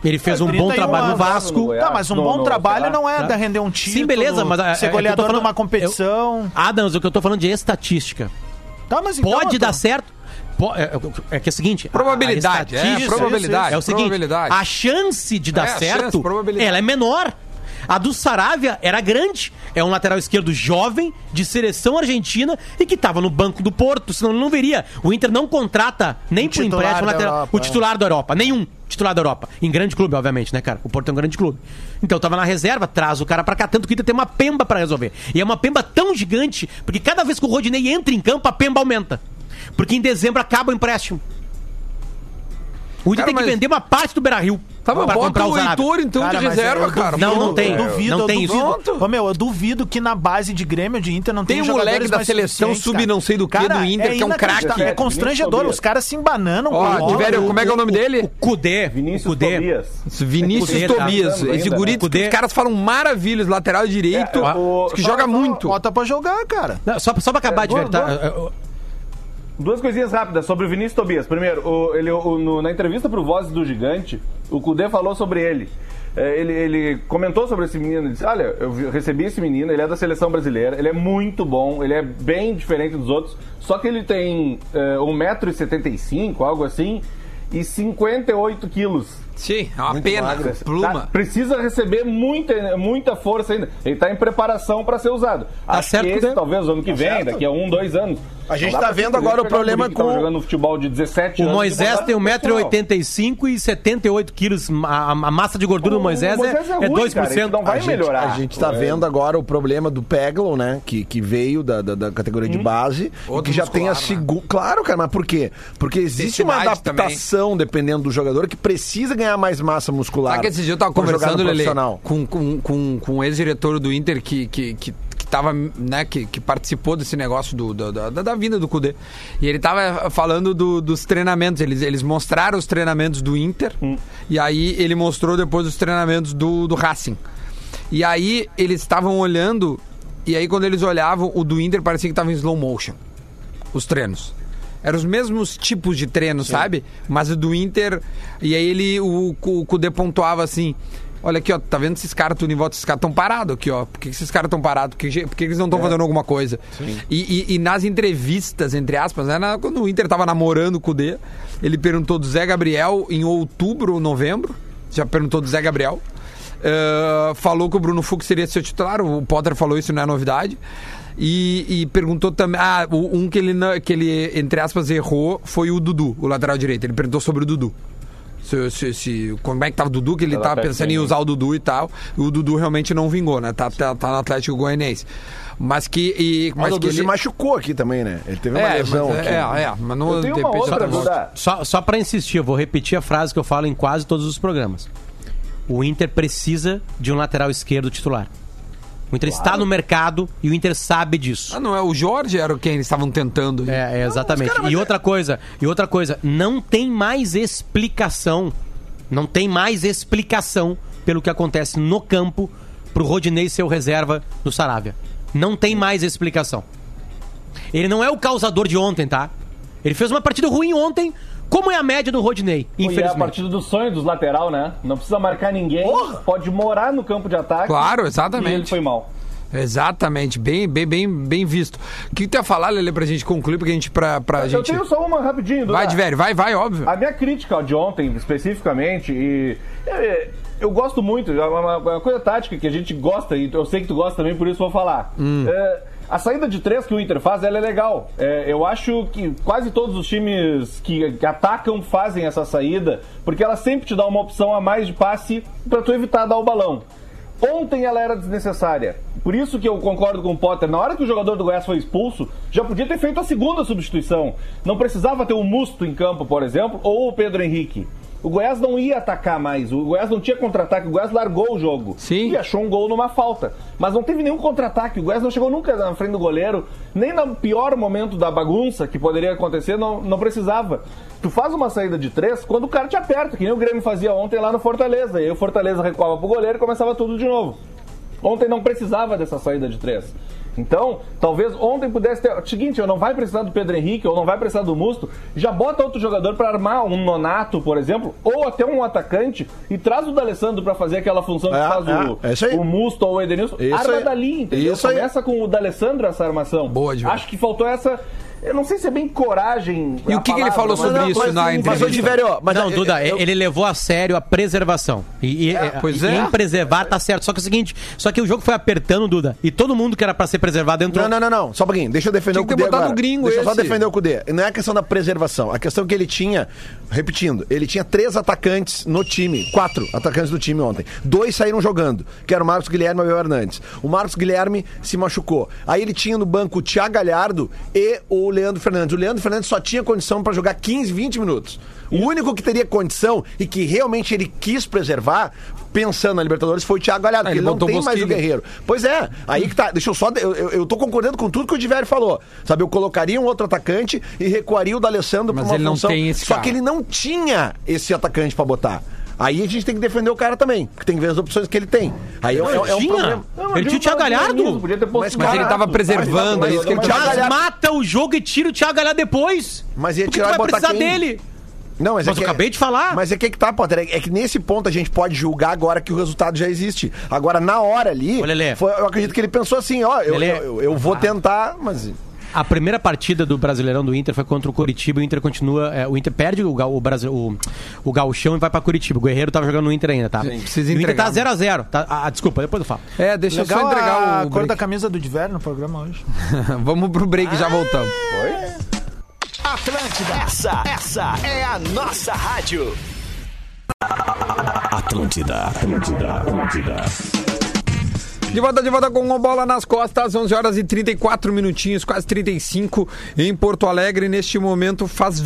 Ele fez um bom 31 trabalho no anos. Vasco. Goiás, tá, mas um no- bom no- trabalho será? não é Tá. da render um título. Sim, beleza, mas é- é ser eu tô goleador falando- numa competição. Adams, o que eu tô falando de estatística. Tá, mas então, Pode eu tô- dar certo. É, é que é o seguinte. Probabilidade, a é, probabilidade. É o seguinte, probabilidade. a chance de dar É, certo, chance, ela é menor. A do Saravia era grande. É um lateral esquerdo jovem, de seleção argentina e que tava no banco do Porto, senão ele não veria. O Inter não contrata nem por empréstimo lateral. Europa, o titular da Europa. Nenhum titular da Europa. Em grande clube, obviamente, né, cara? O Porto é um grande clube. Então tava na reserva, traz o cara pra cá. Tanto que o Inter tem uma pemba pra resolver. E é uma pemba tão gigante, porque cada vez que o Rodinei entra em campo, a pemba aumenta. Porque em dezembro acaba o empréstimo. O Inter Cara, tem que mas- vender uma parte do Beira-Rio Tá, mas bota o. Heitor, então, Cara, de reserva, eu cara. Não, não tem. Eu duvido, Não eu tem isso. duvido. Ô, meu, eu duvido que na base de Grêmio de Inter não Tem tem um jogadores moleque da mais seleção sub cara. não sei do que Cara, do Inter, que é um craque. É constrangedor, os caras se embananam. Ó. Tiverio, como é que é o nome dele? O Kudê. o Vinícius. Tobias. Vinícius Cudê, tá Tobias. jogando Esse guri, Cudê. os caras falam maravilhas, lateral direito, É, que joga muito. Bota pra jogar, cara. Só, só pra acabar de É, Duas coisinhas rápidas sobre o Vinícius Tobias. Primeiro, o- ele, o- no- na entrevista pro Vozes do Gigante, o Cudê falou sobre ele. É, ele. ele comentou sobre esse menino. Ele disse: Olha, eu recebi esse menino, ele é da seleção brasileira, ele é muito bom, ele é bem diferente dos outros. Só que ele tem é, 1,75m, algo assim, e 58 quilos. Sim, é uma pena. magro. Pluma. Tá? Precisa receber muita, muita força ainda. Ele tá em preparação para ser usado. Acho certo, que esse, né? talvez, ano que vem, certo. daqui a um, dois anos. A gente tá pra vendo agora o um problema com- jogando futebol de 17 O anos. e Moisés tem no profissional. 1,85m e 78 quilos. A, a massa de gordura do O Moisés, Moisés é, é é ruim, 2%. cara, não vai a gente, melhorar. A gente tá É. vendo agora o problema do Peglow, né? Que, que veio da, da, da categoria de base. e Outro que já tem a muscular, né? segunda. Claro, cara, mas por quê? Porque existe uma Intensidade também. adaptação, dependendo do jogador, que precisa ganhar mais massa muscular. Sabe que esse dia eu tava conversando, Lele, com, com, com, com o ex-diretor do Inter que, que, que tava, né, que, que participou desse negócio do, do- da, da, da vinda do Cudê. E ele tava falando do- dos treinamentos. Eles, eles mostraram os treinamentos do Inter Hum. e aí ele mostrou depois os treinamentos do, do Racing. E aí eles estavam olhando, e aí quando eles olhavam, o do Inter parecia que tava em slow motion. Os treinos. Eram os mesmos tipos de treinos, sabe? Mas o do Inter. E aí ele, o, o Kudê pontuava assim. Olha aqui, ó, tá vendo esses caras tudo em volta? Esses caras estão parados aqui, ó. Por que esses caras estão parados? Por que, por que eles não estão fazendo alguma coisa? E, e- e nas entrevistas, entre aspas, né, na- quando o Inter tava namorando o Kudê, ele perguntou do Zé Gabriel em outubro ou novembro. Já perguntou do Zé Gabriel. Uh, falou que o Bruno Fux seria seu titular. O Potter falou isso, não é novidade. E, e perguntou também. Ah, um que ele, que ele, entre aspas, errou foi o Dudu, o lateral direito. Ele perguntou sobre o Dudu. Se, se- se- como é que tava o Dudu, que ele tava pega pensando em usar o Dudu e tal. E o Dudu realmente não vingou, né? Tá, tá, tá no Atlético Goianiense. Mas que. E, Mas mas o que Dudu se ele. mação aqui também, né? Ele teve uma É, lesão mas, aqui. é, é, mas não Eu uma outra, Duda. Só, só pra insistir, eu vou repetir a frase que eu falo em quase todos os programas. O Inter precisa de um lateral esquerdo titular. O Inter está no mercado e o Inter sabe disso. Ah, não, é o Jorge era quem eles estavam tentando. É, é, exatamente. e outra coisa, e outra coisa, não tem mais explicação, não tem mais explicação pelo que acontece no campo pro Rodinei ser o reserva do Saravia. Não tem mais explicação. Ele não é o causador de ontem, tá? Ele fez uma partida ruim ontem, como é a média do Rodinei, E é a infelizmente. partida do sonho dos lateral, né? Não precisa marcar ninguém, pode morar no campo de ataque. Claro, E ele exatamente. foi mal. Exatamente, bem, bem, bem, bem visto. O que tu ia falar, Lele, pra gente concluir, porque a gente, pra, pra Eu gente... tenho só uma rapidinho, Duda. Vai, de velho, vai, vai, óbvio. A minha crítica de ontem, especificamente, e é, eu gosto muito, é uma, uma coisa tática que a gente gosta, e eu sei que tu gosta também, por isso vou falar. É, a saída de três que o Inter faz, ela é legal. É, eu acho que quase todos os times que, que atacam fazem essa saída, porque ela sempre te dá uma opção a mais de passe pra tu evitar dar o balão. Ontem ela era desnecessária. Por isso que eu concordo com o Potter. Na hora que o jogador do Goiás foi expulso, já podia ter feito a segunda substituição. Não precisava ter o Musto em campo, por exemplo, ou o Pedro Henrique. O Goiás não ia atacar mais. O Goiás não tinha contra-ataque. O Goiás largou o jogo. Sim. E achou um gol numa falta. Mas não teve nenhum contra-ataque. O Goiás não chegou nunca na frente do goleiro. Nem no pior momento da bagunça que poderia acontecer, não, não precisava. Tu faz uma saída de três quando o cara te aperta, que nem o Grêmio fazia ontem lá no Fortaleza. E aí o Fortaleza recuava pro goleiro e começava tudo de novo. Ontem não precisava dessa saída de três. Então, talvez ontem pudesse ter. Seguinte, eu não vai precisar do Pedro Henrique, ou não vai precisar do Musto, já bota outro jogador para armar um Nonato, por exemplo, ou até um atacante e traz o D'Alessandro para fazer aquela função que É, faz o, é, é isso aí. o Musto ou o Edenilson. Isso Arma aí. dali, entendeu? Isso aí. Começa com o D'Alessandro essa armação. Boa. Acho que faltou essa. Eu não sei se é bem coragem. E o que que ele falou mas- sobre Não, isso mas na sim, entrevista? Mas, ó, mas não, eu- Duda, eu- ele levou a sério a preservação. E, e- pois e- é. em preservar tá certo. Só que é o seguinte, só que o jogo foi apertando, Duda, e todo mundo que era pra ser preservado entrou. Não, não, não, não. Só um pouquinho. Deixa eu defender Tinha o que ter Cudê botado agora. o gringo Deixa eu só defender o Cudê. Não é a questão da preservação. A questão que ele tinha, repetindo, ele tinha três atacantes no time. Quatro atacantes do time ontem. Dois saíram jogando, que era o Marcos Guilherme e o Abel Hernandes. O Marcos Guilherme se machucou. Aí ele tinha no banco o Thiago Galhardo e o Leandro Fernandes. O Leandro Fernandes só tinha condição pra jogar 15, 20 minutos. O único que teria condição e que realmente ele quis preservar, pensando na Libertadores, foi o Thiago Galhardo, Ah, ele não tem mais o. Guerreiro. Pois é, aí que tá. Deixa eu só. Eu, eu, eu tô concordando com tudo que o Diverio falou. Sabe, eu colocaria um outro atacante e recuaria o D'Alessandro pra Mas uma ele não função. tem esse Só cara. que ele não tinha esse atacante pra botar. Aí a gente tem que defender o cara também, porque tem que ver as opções que ele tem. Aí é, é- é um tinha. problema. Não, Ele tinha o Thiago Galhardo? Mas, Mas ele tava preservando, é Mas-. Thiago Mas Galhardo- mata o jogo e tira o Thiago Galhardo depois. Mas ia tirar vai precisar quem? dele. Não, mas, Mas é eu que, acabei de falar. Mas é que, é que tá, Potter. É, é que nesse ponto a gente pode julgar agora que o resultado já existe. Agora, na hora ali, Ô, Lelê. foi- eu acredito que ele pensou assim, ó, eu, Lelê. eu, eu- eu vou tentar, mas. A primeira partida do Brasileirão do Inter foi contra o Curitiba. O Inter continua. é, o Inter perde o, o, Brasil, o, o Gauchão e vai pra Curitiba. O Guerreiro tava jogando no Inter ainda, tá? precisa E o Inter tá 0x0. Tá, ah, desculpa, depois eu falo. É, deixa eu Legal só entregar a o cor da camisa do Diver no programa hoje. Vamos pro break e já voltamos. Atlântida. Essa, essa é a nossa rádio. Atlântida, Atlântida, Atlântida. De volta, de volta com uma bola nas costas, 11 horas e 34 minutinhos, quase 35 em Porto Alegre. Neste momento faz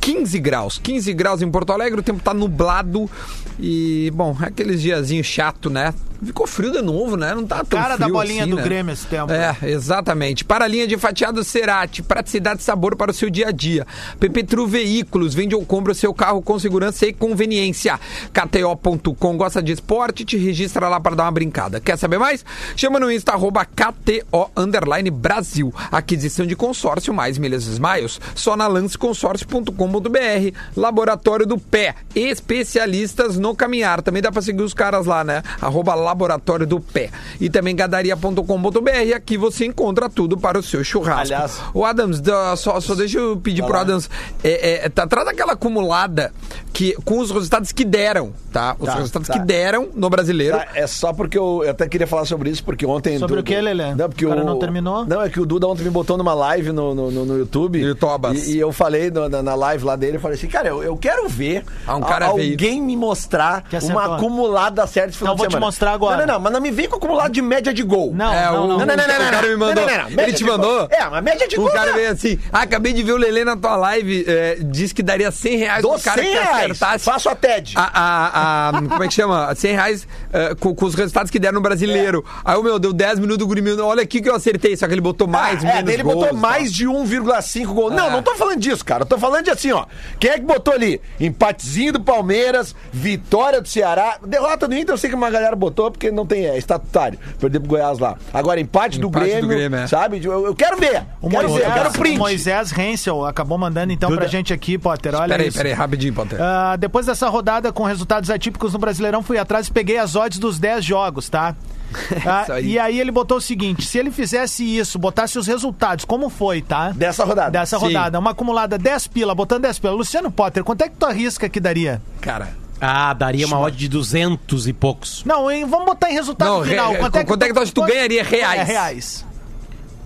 15 graus. 15 graus em Porto Alegre, o tempo tá nublado e, bom, é aqueles diazinhos chato, né? Ficou frio de novo, né? Não tá tão Cara da bolinha assim, do né? Grêmio esse tempo. É, exatamente. Para a linha de fatiado Cerati, praticidade e sabor para o seu dia a dia. Pepetru Veículos, vende ou compra o seu carro com segurança e conveniência. KTO.com, gosta de esporte? Te registra lá para dar uma brincada. Quer saber mais? Chama no Insta, arroba KTO Underline Brasil. Aquisição de consórcio mais milhas e smiles, só na lanceconsórcio.com.br. Laboratório do Pé, especialistas no caminhar. Também dá para seguir os caras lá, né? Arroba Laboratório do Pé. E também gadaria.com.br. Aqui você encontra tudo para o seu churrasco. Aliás- O Adams, da- só, só deixa eu pedir pro Adams. É, é, tá, traz aquela acumulada que, com os resultados que deram, tá? Os Tá, resultados tá. que deram no brasileiro. Tá, é só porque eu, eu até queria falar sobre isso, porque ontem. Sobre o quê, Lelê? Não, porque O cara o não terminou? Não, é que o Duda ontem me botou numa live no, no, no- no YouTube. E, e eu falei no- na, na live lá dele, eu falei assim, cara, eu, eu quero ver Ah, um cara a- veio. alguém me mostrar Que uma acumulada certa esse final Não, de vou te mostrar agora. Não, não, não, mas não me vem com acumulado de média de gol. Não, É, não, o- não. Não, não, não, não, O cara me mandou. Não, não, não, média Ele te mandou? É, uma média de O gol. cara né? veio assim, ah, acabei de ver o Lelê na tua live, é, disse que daria 100 reais Dou pro cara 100 que reais. acertasse. Faço a TED. A, a- a- como é que chama? 100 reais é, com, com os resultados que deram no brasileiro. Aí o meu, deu 10 minutos do Guri, olha aqui que eu acertei, só que ele botou mais, é, menos daí ele gols, botou mais de 1,5 gol. Não, É. não tô falando disso, cara. Eu tô falando de assim, ó. Quem é que botou ali? Empatezinho do Palmeiras, vitória do Ceará. Derrota do Inter, eu sei que uma galera botou, porque não tem, é estatutário. Perder pro Goiás lá. Agora, empate, do Empate do Grêmio, Grêmio, é. sabe? Eu, eu quero ver. O quero ver, eu quero Moisés, print. o Moisés Hensel acabou mandando então Duda. pra gente aqui, Potter. Olha Peraí, isso. peraí, rapidinho, Potter. Ah, depois dessa rodada com resultados atípicos no Brasileirão, fui atrás e peguei as odds dos 10 jogos, tá? Ah, Isso aí. e aí ele botou o seguinte: se ele fizesse isso, botasse os resultados, como foi, tá? Dessa rodada. Dessa Sim. rodada, uma acumulada 10 pila, botando 10 pila. Luciano Potter, quanto é que tu arrisca que daria? Cara. Ah, daria uma odd de 200 e poucos. Não, em- vamos botar em resultado Não, final. re- quanto é que quanto é que tu que tu ganharia reais? É, reais.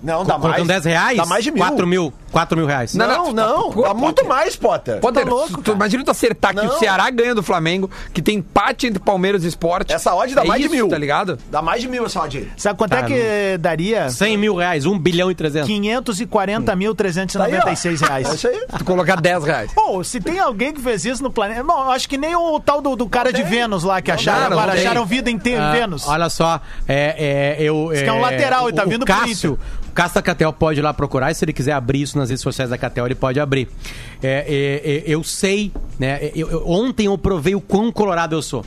Não, dá mais. Colocando 10 reais? Dá mais de mil. 4 mil. 4 mil reais. Não, não, não. Pô, muito mais, Potter. Potter, Tá louco, tu- imagina tu acertar que Não. o Ceará ganha do Flamengo, que tem empate entre Palmeiras e Sport. Essa odd dá É mais isso, de mil. Tá ligado? Dá mais de mil essa odd. Sabe quanto Tá, é que daria? 100 mil reais. 1 bilhão e 300. 540.396 Tá aí, ó. reais. É isso aí. Tu colocar 10 reais. Pô, se tem alguém que fez isso no planeta. Bom, eu acho que nem o tal do, do cara de Vênus lá que acharam, não, não agora acharam vida em Ah, Vênus. Olha só, é, é, eu. Diz que é um lateral e tá vindo pro Cássio, o Cássio Catel pode ir lá procurar e se ele quiser abrir isso nas redes sociais da Catel, ele pode abrir. É, é, é, eu sei, né? eu- eu- ontem eu provei o quão colorado eu sou.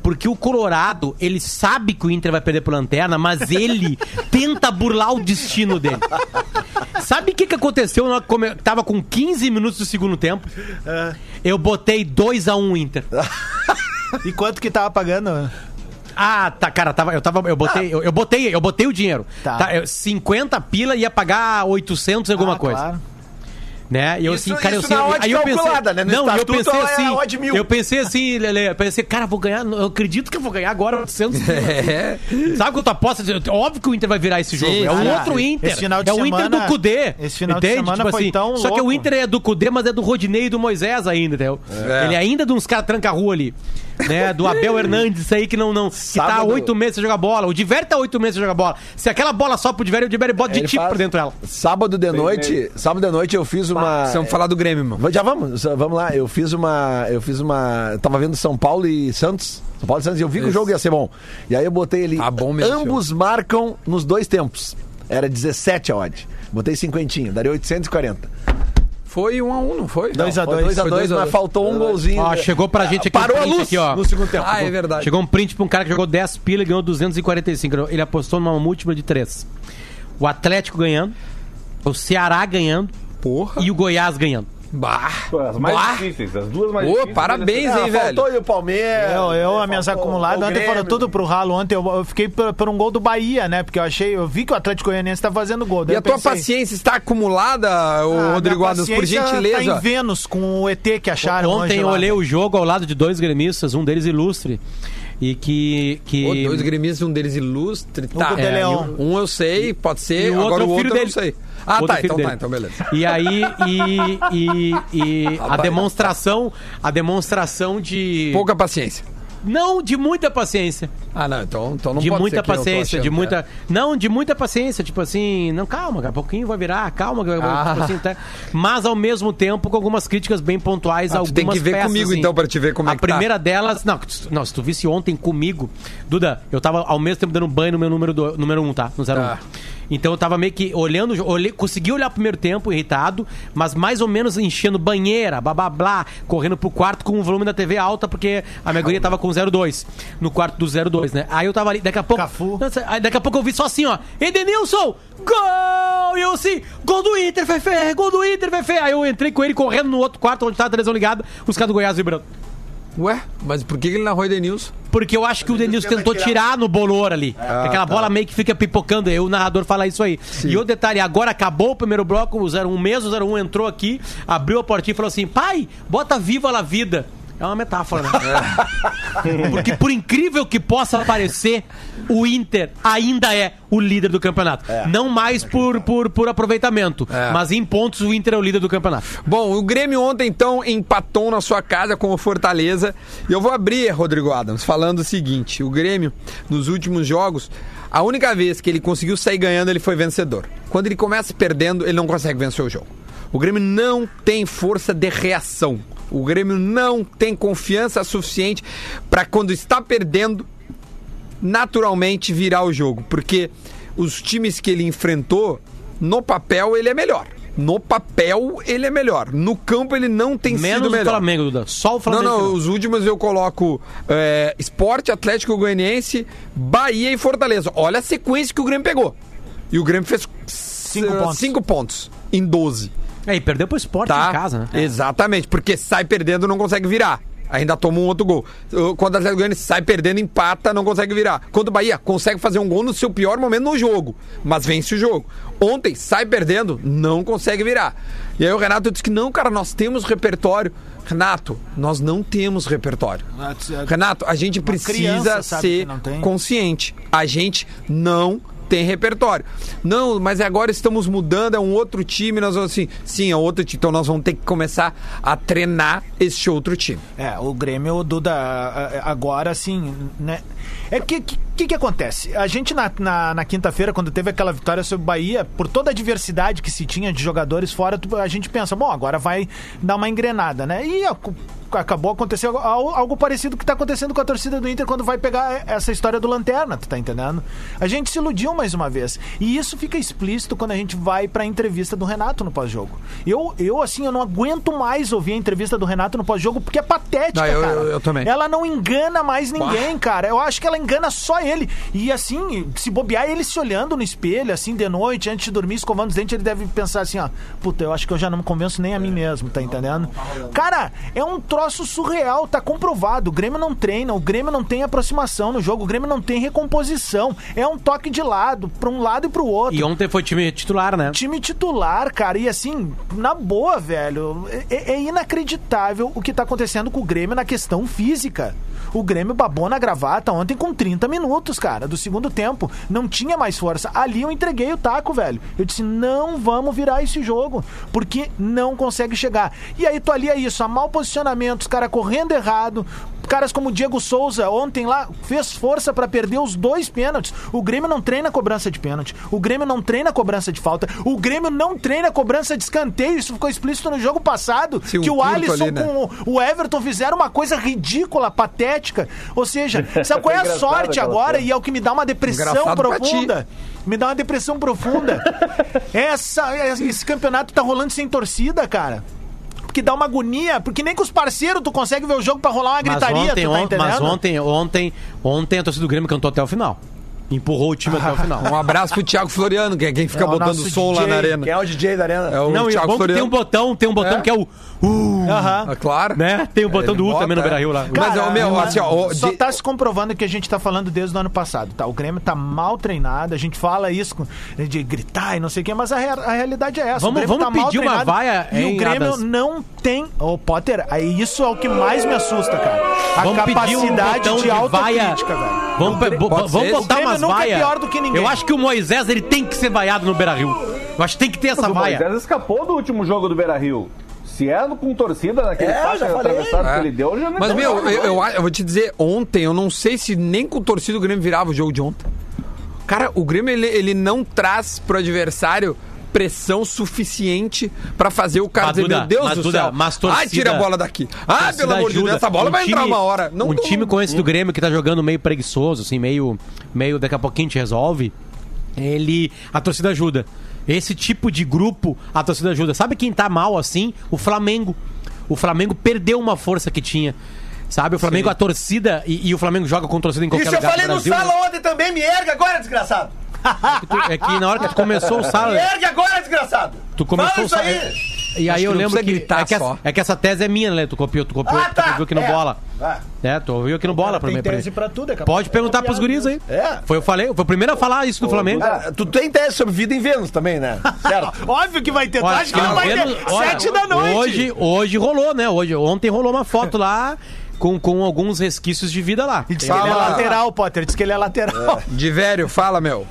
Porque o Colorado, ele sabe que o Inter vai perder pro Lanterna, mas ele tenta burlar o destino dele. Sabe o que, que aconteceu? na come- Tava com 15 minutos do segundo tempo. Eu botei 2x1 Inter. E quanto que tava pagando? Ah, tá, cara, tava, eu tava, eu botei, eu, eu botei, eu botei o dinheiro. Tá. Tá, eu- 50 pila ia pagar 800 e alguma Ah, coisa. claro. Né? E eu Isso- assim, cara, eu sei, aí eu pensei, né? Não, eu pensei é assim, a odd mil. eu pensei assim, Lele, eu pensei, cara, vou ganhar, eu acredito que eu vou ganhar agora 800 pila. É. Sabe quanto aposta? Óbvio que o Inter vai virar esse jogo. é um cara, outro Inter. de é o Inter do Cudê. esse final de entende? semana Tipo foi assim, tão Só que o. Inter é do Cudê, mas é do Rodinei e do Moisés ainda, entendeu? É. Ele ainda é de uns caras tranca-rua ali. Né, do Abel Hernandes aí que não, não que tá há oito meses sem jogar bola. O Diver tá há oito meses sem jogar bola. Se aquela bola só pro Diver, o Diver bota de Ele tipo faz- por dentro dela. Sábado de noite, sábado de noite eu fiz uma. Precisamos falar do Grêmio, irmão. Já vamos, vamos lá. Eu fiz uma. Eu fiz uma. eu Tava vendo São Paulo e Santos. São Paulo e Santos, e eu vi que o Isso. jogo ia ser bom. E aí eu botei ali. Tá bom mesmo, ambos marcam nos dois tempos. Era 17 a odd. Botei cinquentinho, daria 840. Foi um a um, não foi? Dois a Não, dois. foi 2 a Foi 2 dois a mas dois. faltou um golzinho. Ó, chegou pra gente aqui Parou um a luz aqui, ó. no segundo tempo. Ah, é verdade. Chegou um print pra um cara que jogou 10 pila e ganhou 245. Ele apostou numa múltipla de 3. O Atlético ganhando, o Ceará ganhando Porra. e o Goiás ganhando. Bah. As mais Bah. difíceis, as duas mais Ô, difíceis. parabéns, Ah, hein, velho. faltou o Palmeiras. Eu, eu, as minhas acumuladas, ontem foram tudo pro ralo. Ontem eu, eu fiquei por, por um gol do Bahia, né? Porque eu achei, eu vi que o Atlético Goianiense tá fazendo gol. Daí E a eu tua pensei, paciência está acumulada, ah, Rodrigo Adams, por paciência Tá em gentileza? Vênus com o ET que acharam Ontem eu lá. olhei o jogo ao lado de dois gremistas, um deles ilustre. E que. que... Ô, dois gremistas, um deles ilustre. Tá. De Leão. Um eu sei, pode ser, E o outro agora é o o outro filho eu não dele. sei. Ah, tá, então dele. tá, então beleza. E aí, e, e, e a demonstração, a demonstração de Pouca paciência. Não de muita paciência. Ah, não, então, então não de pode muita paciência, de muita. é. Não, de muita paciência. Tipo assim, não, calma, daqui a pouquinho vai virar, calma. que vai- Ah. tipo assim, tá? Mas ao mesmo tempo com algumas críticas bem pontuais. Ah, algumas tem que ver peças, comigo, assim. então, pra te ver como a é que tá. primeira delas. Não, não, se tu visse ontem comigo, Duda, eu tava ao mesmo tempo dando banho no meu número, do, número 1, um, tá? No 01. Tá. Então eu tava meio que olhando, olhei, consegui olhar o primeiro tempo, irritado, mas mais ou menos enchendo banheira, blá blá blá, correndo pro quarto com o volume da TV alta, porque a minha guria tava com 02, no quarto do 02, né? Aí eu tava ali, daqui a pouco. Cafu. Nossa, aí daqui a pouco eu vi só assim, ó. Edenilson! Gol! E eu assim, gol do Inter, Fefe! Gol do Inter, Fefe! Aí eu entrei com ele correndo no outro quarto onde tava a televisão ligada, os caras do Goiás vibrando. Ué, mas por que ele narrou Edenilson? Porque eu acho que o Denilson tentou tirar no bolor ali. aquela bola meio que fica pipocando. Aí o narrador fala isso aí. E o detalhe, agora acabou o primeiro bloco, o 01 mesmo, o 01 entrou aqui, abriu a portinha e falou assim: pai, bota viva la vida. É uma metáfora, né? Porque por incrível que possa parecer, o Inter ainda é o líder do campeonato. Não mais por, por, por aproveitamento, É. mas em pontos o Inter é o líder do campeonato. Bom, o Grêmio ontem, então, empatou na sua casa com o Fortaleza. E eu vou abrir, Rodrigo Adams, falando o seguinte: o Grêmio, nos últimos jogos, a única vez que ele conseguiu sair ganhando, ele foi vencedor. Quando ele começa perdendo, ele não consegue vencer o jogo. O Grêmio não tem força de reação. O Grêmio não tem confiança suficiente para quando está perdendo, naturalmente virar o jogo, porque os times que ele enfrentou, no papel ele é melhor. No papel ele é melhor. No campo ele não tem Menos sido o melhor. Flamengo, Duda. Só o Não, Flamengo. não, que os últimos eu coloco é, Esporte, Atlético Goianiense, Bahia e Fortaleza. Olha a sequência que o Grêmio pegou. E o Grêmio fez cinco pontos. cinco pontos em 12 É, e perdeu pro esporte tá? em casa, né? Exatamente, porque sai perdendo não consegue virar. Ainda toma um outro gol. Quando o Atlético Goianiense sai perdendo, empata, não consegue virar. Quando o Bahia consegue fazer um gol no seu pior momento no jogo, mas vence o jogo. Ontem sai perdendo, não consegue virar. E aí o Renato disse que não, cara, nós temos repertório. Renato, nós não temos repertório. Renato, a gente precisa ser consciente. A gente não tem repertório. Não, mas agora estamos mudando, é um outro time, nós vamos assim, sim, é outro time, então nós vamos ter que começar a treinar este outro time. É, o Grêmio, o Duda, agora assim, né? É que que, que, que acontece? A gente na, na, na quinta-feira, quando teve aquela vitória sobre o Bahia, por toda a diversidade que se tinha de jogadores fora, a gente pensa, bom, agora vai dar uma engrenada, né? E acabou acontecendo algo, parecido que tá acontecendo com a torcida do Inter quando vai pegar essa história do Lanterna, tu tá entendendo? A gente se iludiu mais uma vez. E isso fica explícito quando a gente vai pra entrevista do Renato no pós-jogo. Eu, eu, assim, eu não aguento mais ouvir a entrevista do Renato no pós-jogo porque é patética, Não, eu- cara. eu- eu também. Ela não engana mais ninguém, cara. Eu acho que ela engana só ele. E assim, se bobear ele se olhando no espelho, assim, de noite, antes de dormir, escovando os dentes, ele deve pensar assim, ó, puta, eu acho que eu já não me convenço nem a mim mesmo, tá entendendo? Cara, é um troço surreal, tá comprovado. O Grêmio não treina, o Grêmio não tem aproximação no jogo, o Grêmio não tem recomposição. É um toque de lado, pra um lado e pro outro E ontem foi time titular, né? time titular, cara. E assim, na boa, velho, é, é inacreditável o que tá acontecendo com o Grêmio na questão física. O Grêmio babou na gravata ontem com 30 minutos, cara, do segundo tempo. Não tinha mais força. Ali eu entreguei o taco, velho. Eu disse, não vamos virar esse jogo, porque não consegue chegar. E aí tu ali é isso, a mau posicionamento, os caras correndo errado, caras como o Diego Souza ontem lá fez força pra perder os dois pênaltis. O Grêmio não treina cobrança de pênalti. O Grêmio não treina cobrança de falta. O Grêmio não treina cobrança de escanteio. Isso ficou explícito no jogo passado. Sim, um que o Alisson ali, né? com o- Everton fizeram uma coisa ridícula, patética. Ou seja, sabe qual é a sorte agora? E é o que me dá uma depressão Engraçado profunda. Me dá uma depressão profunda. Essa, esse campeonato tá rolando sem torcida, cara. Porque dá uma agonia, porque nem com os parceiros tu consegue ver o jogo pra rolar uma Mas gritaria, ontem, tu tá on- mas ontem, ontem, ontem a torcida do Grêmio cantou até o final. Empurrou o time até o final. Um abraço pro Thiago Floriano, que é quem fica É o botando som lá DJ, na arena. Quem é o DJ da Arena? É o Não, e o Thiago que tem Floriano. um botão, tem um botão É? que é o uh, Aham. Ah, claro. né? Tem o botão Ele do U também no bota, Beira-Rio lá. Mas, ó, meu, mas assim, ó, só de- tá se comprovando que a gente tá falando desde o ano passado, tá? O Grêmio tá mal treinado, a gente fala isso de gritar e não sei o quê, mas a, a realidade é essa. Vamos- o vamos tá pedir uma vaia, E hein, o Grêmio Adas? não tem. Ô, Potter, aí isso é o que mais me assusta, cara. A Vamos pedir um capacidade botão de, de autocrítica, velho. Vamos, vamos botar O umas é vaias. pior do que ninguém. Eu acho que o Moisés ele tem que ser vaiado no Beira Rio. Eu acho que tem que ter essa O vaia. Moisés escapou do último jogo do Beira-Rio. Se é com torcida naquele É, faixa já falei. atravessado É. que ele deu, já não Mas, meu, eu, eu, eu vou te dizer, ontem, eu não sei se nem com torcida o Grêmio virava o jogo de ontem. Cara, o Grêmio, ele, ele não traz pro adversário pressão suficiente pra fazer o cara Mas, dizer, meu Deus mas, do Duda, céu. mas torcida- Ai, tira a bola daqui. Ah, pelo amor de Deus, ajuda. essa bola Um vai entrar time- uma hora. Não um tô- time com esse do Grêmio que tá jogando meio preguiçoso, assim, meio, meio daqui a pouquinho a gente resolve, ele. A torcida ajuda. Esse tipo de grupo, a torcida ajuda. Sabe quem tá mal assim? O Flamengo. O Flamengo perdeu uma força que tinha. Sabe, o Flamengo, a torcida, e, e o Flamengo joga com torcida em qualquer Isso eu lugar falei do no Brasil. né? sala ontem também, me erga agora, desgraçado! É que tu- É que na hora que tu começou o sala. Me ergue agora, desgraçado! Tu começou Fala o isso sa- aí! E aí Acho eu lembro que, gritar é, que só. essa, é que essa tese é minha, né? Tu copiou, tu copiou, Ah, tá. tu ouviu aqui no É. bola. Vai. É, tu ouviu aqui no bola pra mim. tese pra tudo, é capaz Pode de perguntar pros guris aí. É. Foi, eu falei, foi o primeiro a falar isso do Flamengo. Ah, tu tem tese sobre vida em Vênus também, né? Certo? Óbvio que vai ter. Olha, acha que não vai Vênus- ter? olha, Sete da noite. Hoje, hoje rolou, né? Hoje, ontem rolou uma foto lá com, com alguns resquícios de vida lá. Diz que ele é Fala. lateral, Potter. Diz que ele é lateral. De velho, fala, meu.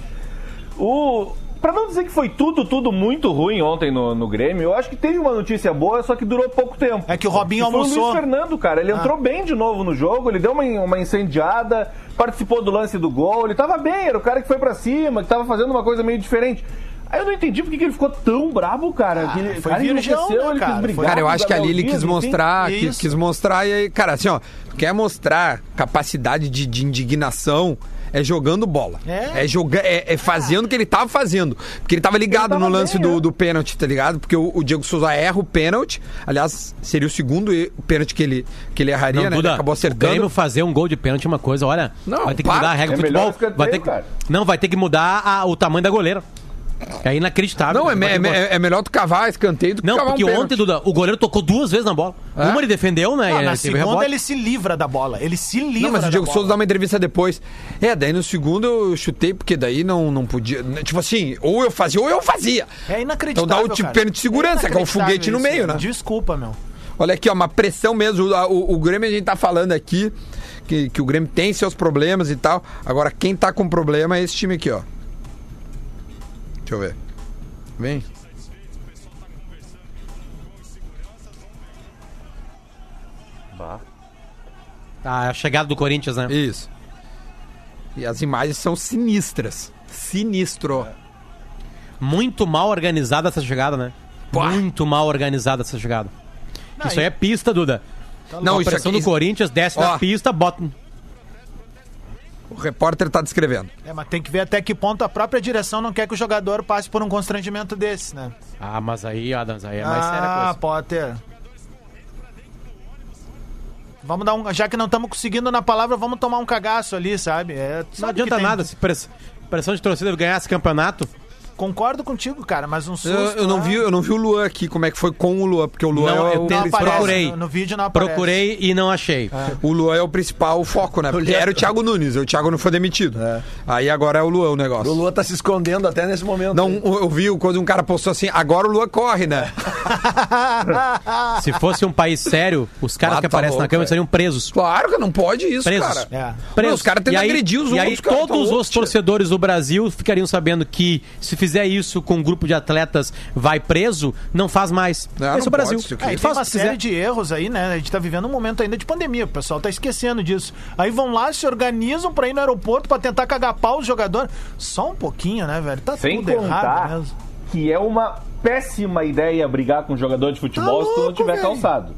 O... Pra não dizer que foi tudo, tudo muito ruim ontem no, no Grêmio, eu acho que teve uma notícia boa, só que durou pouco tempo. É que o Robinho Que foi almoçou. o Luiz Fernando, cara. Ele entrou bem de novo no jogo, ele deu uma, uma incendiada, participou do lance do gol, ele tava bem, era o cara que foi pra cima, que tava fazendo uma coisa meio diferente. Aí eu não entendi por que ele ficou tão brabo, cara. que ele, foi cara, virgão, enlouqueceu, né, ele quis cara? brigar Cara, eu acho que ali ele quis mostrar, quis, quis mostrar e aí, cara, assim, ó, quer mostrar capacidade de, de indignação é jogando bola. É. É, joga, é, é fazendo o que ele tava fazendo. Porque ele tava ligado Ele tava no lance bem, do, né? do pênalti, tá ligado? Porque o, o Diego Souza erra o pênalti. Aliás, seria o segundo pênalti que ele, que ele erraria, Não, né? Duda, ele acabou O Grêmio acertando. fazer um gol de pênalti é uma coisa, olha. Não, vai ter que para. mudar a regra É do futebol. Vai ter que, não, vai ter que mudar a- o tamanho da goleira. É inacreditável. Não, é, me- é, é melhor tu cavar escanteio do que Não, cavar porque um ontem, Duda, o goleiro tocou duas vezes na bola. É? Uma ele defendeu, né? Não, e na segunda rebote. ele se livra da bola. Ele se livra Não, mas o Diego bola. Souza dá uma entrevista depois. É, daí no segundo eu chutei, porque daí não, não podia. Tipo assim, ou eu fazia ou eu fazia. É inacreditável, Então dá o tipo pênalti de segurança, que é o inacreditável foguete no isso, meio, meu. né? Desculpa, meu. Olha aqui, ó, uma pressão mesmo. O, o, o Grêmio a gente tá falando aqui que, que o Grêmio tem seus problemas e tal. Agora, quem tá com problema é esse time aqui, ó. Deixa eu ver. Vem. A chegada do Corinthians, né? Isso. E as imagens são sinistras. Sinistro. Muito mal organizada essa chegada, né? Muito mal organizada essa chegada. Não, isso aí é pista, Duda. Não, a isso pressão aqui. do Corinthians desce Ó. na pista, bota. O repórter tá descrevendo. É, mas tem que ver até que ponto a própria direção não quer que o jogador passe por um constrangimento desse, né? Ah, mas aí, Adams, aí é mais séria a ah, coisa. Potter. Vamos dar um. Já que não estamos conseguindo na palavra, vamos tomar um cagaço ali, sabe? É, Não sabe que adianta tem- nada. Se press- pressão de torcida ganhar esse campeonato. Concordo contigo, cara, mas um susto. Eu, eu não lá- vi, eu não vi o Luan aqui, como é que foi com o Luan, porque o Luan Não, é eu o, tenho- Não aparece, procurei. No, no vídeo não aparece. Procurei e não achei. o Luan é o principal foco, né? Porque era o Thiago Nunes, o Thiago não foi demitido. Aí agora é o Luan o negócio. O Lua tá se escondendo até nesse momento. Não, eu vi quando um cara postou assim, agora o Luan corre, né? Se fosse um país sério, os caras Ah, que tá aparecem na câmera seriam presos. Claro que não pode isso, Presos. cara. É. Presos. Não, os caras tentam E agredir os E aí outros, cara, tá todos louco, os torcedores do Brasil ficariam sabendo que se fizer isso com um grupo de atletas vai preso, não faz mais. Não, Esse é não o Brasil. pode. É, tem Faz uma que quiser. série de erros aí, né? A gente tá vivendo um momento ainda de pandemia, o pessoal tá esquecendo disso. Aí vão lá, se organizam pra ir no aeroporto pra tentar cagar pau os jogadores. Só um pouquinho, né, velho? Tá Sem tudo errado contar mesmo. que é uma péssima ideia brigar com um jogador de futebol Tá se tu não tiver velho. calçado.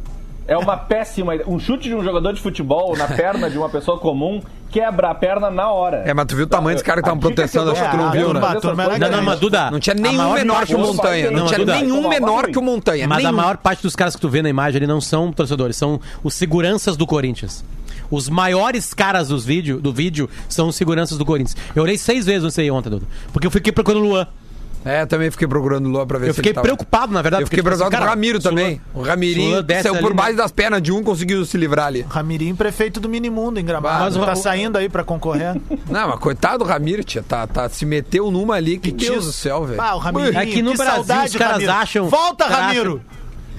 É uma péssima ideia. Um chute de um jogador de futebol na perna de uma pessoa comum quebra a perna na hora. É, mas tu viu o tamanho dos caras que A estavam dica que protestando, acho que tu não viu, né? Não, não, é mas Duda. Não tinha nenhum menor que o Montanha. Não tinha nenhum menor que o Montanha. Mas a maior parte dos caras que tu vê na imagem ali não são torcedores, são os seguranças do Corinthians. Os maiores caras dos vídeo, do vídeo são os seguranças do Corinthians. Eu olhei seis vezes não sei ontem, Duda. Porque eu fiquei procurando o Luan. É, também fiquei procurando o Luan pra ver Eu se fiquei ele tava. preocupado, na verdade. Eu fiquei tipo preocupado com o assim, Ramiro Sula- também. O Ramirinho saiu por baixo né? das pernas de um, conseguiu se livrar ali. Ramirim, prefeito do Minimundo em Gramado. Mas o- tá saindo aí pra concorrer. Não, mas coitado do Ramiro, tia. Tá, tá, se meteu numa ali, que Deus do céu, velho. Ah, o Ramirim, É que no que Brasil saudade, os caras Ramiro. acham- Volta, Ramiro!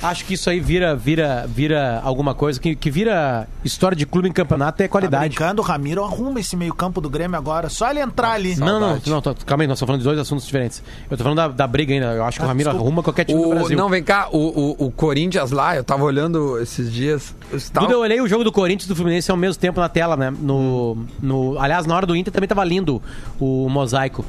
Acho que isso aí vira, vira, vira alguma coisa que, que vira história de clube em campeonato é Tá qualidade. brincando, o Ramiro arruma esse meio campo do Grêmio agora. Só ele entrar ali. Não, não, não, tô- calma aí, nós estamos falando de dois assuntos diferentes. Eu tô falando da, da briga ainda. Eu acho que o Ramiro desculpa. arruma qualquer time do O, Brasil. não, vem cá, o, o, o Corinthians lá, eu tava olhando esses dias. tal- Duda, eu olhei o jogo do Corinthians e do Fluminense ao mesmo tempo na tela, né? No, no, aliás, na hora do Inter também tava lindo o mosaico.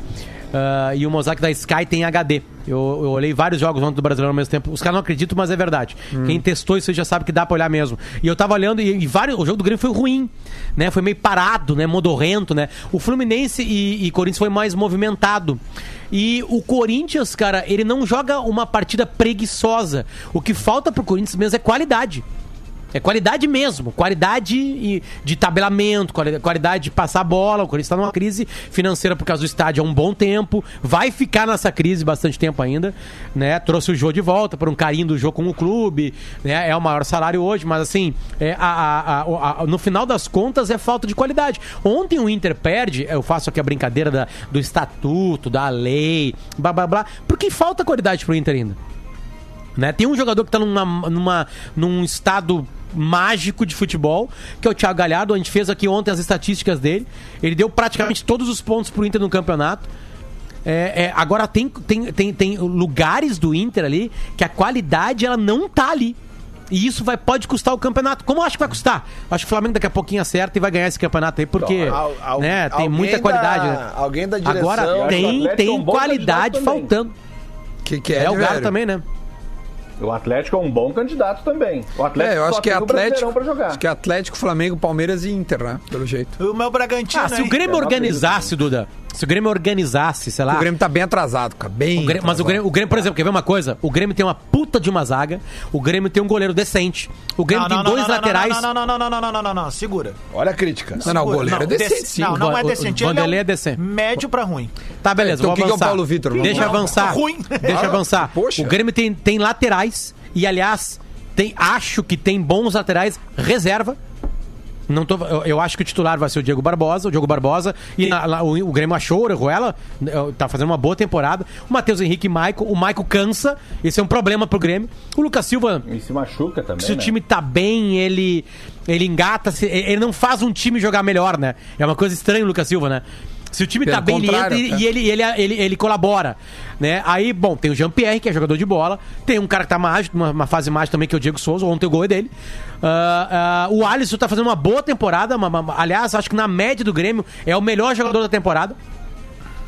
Ah, e o mosaico da Sky tem HD. Eu, eu olhei vários jogos ontem do Brasileiro ao mesmo tempo. Os caras não acreditam, mas é verdade. Quem testou isso já sabe que dá pra olhar mesmo. E eu tava olhando e, e vários, o jogo do Grêmio foi ruim, né? Foi meio parado, né? Modorrento, né? O Fluminense e, e Corinthians foi mais movimentado. E o Corinthians, cara, ele não joga uma partida preguiçosa. O que falta pro Corinthians mesmo é qualidade. É qualidade mesmo, qualidade de tabelamento, quali- qualidade de passar bola. O Corinthians está numa crise financeira por causa do estádio há um bom tempo, vai ficar nessa crise bastante tempo ainda, né? Trouxe o Jô de volta por um carinho do Jô com o clube, né? É o maior salário hoje, mas assim, é, a- a- a- no final das contas é falta de qualidade. Ontem o Inter perde, eu faço aqui a brincadeira da- do estatuto, da lei, blá blá blá, porque falta qualidade pro Inter ainda. Né? Tem um jogador que tá numa, numa, num estado mágico de futebol, que é o Thiago Galhardo. A gente fez aqui ontem as estatísticas dele. Ele deu praticamente todos os pontos pro Inter no campeonato. É, é, agora tem, tem, tem, tem lugares do Inter ali que a qualidade ela não tá ali. E isso vai, pode custar o campeonato. Como eu acho que vai custar? Acho que o Flamengo daqui a pouquinho acerta e vai ganhar esse campeonato aí, porque Al- al- né, tem muita da- qualidade. né? alguém da direção- Agora tem, é tem bom qualidade faltando. Que, que É, é, o Galo também, né? O Atlético é um bom candidato também. O Atlético É, eu só acho que é o Atlético. pra jogar. Acho que é Atlético, Flamengo, Palmeiras e Inter, né? Pelo jeito. O meu Bragantino, Ah, se o hein? Grêmio É organizasse, Duda, se o Grêmio organizasse, sei lá. O Grêmio tá bem atrasado, cara. Bem. o Grêmio- mas o. Grêmio, o Grêmio, por exemplo, quer ver uma coisa? O Grêmio tem uma puta de uma zaga, o Grêmio tem um goleiro decente, o Grêmio tem dois laterais. Não, não, não, não, não, não, não, não, não, segura. Olha a crítica. Não, não, o goleiro é decente, dec- sim. Não, não é O- o decente. Ele Vanderlei é, é decente. Médio pra ruim. Tá, beleza, Então vou o que que é o avançar. Paulo Vitor? Deixa avançar. Ruim. Deixa Ah, avançar. poxa. O Grêmio tem, tem laterais e, aliás, tem, acho que tem bons laterais reserva. Não tô, eu, eu acho que o titular vai ser o Diego Barbosa, o Diogo Barbosa. E na- lá, o, o Grêmio achou o Orejuela, eh, tá fazendo uma boa temporada. O Matheus Henrique e o Maico. O Maico cansa, esse é um problema pro Grêmio. O Lucas Silva E se machuca também, se o né? time tá bem, ele ele engata, ele não faz um time jogar melhor, né? É uma coisa estranha o Lucas Silva, né? Se o time Pelo tá bem, ele entra e, e ele, ele, ele, ele colabora, né? Aí, bom, tem o Jean-Pierre, que é jogador de bola, tem um cara que tá mágico, uma, uma fase mágica também, que é o Diego Souza, ontem o gol é dele. Ah, ah, o Alisson tá fazendo uma boa temporada, uma- uma- aliás, acho que na média do Grêmio é o melhor jogador da temporada.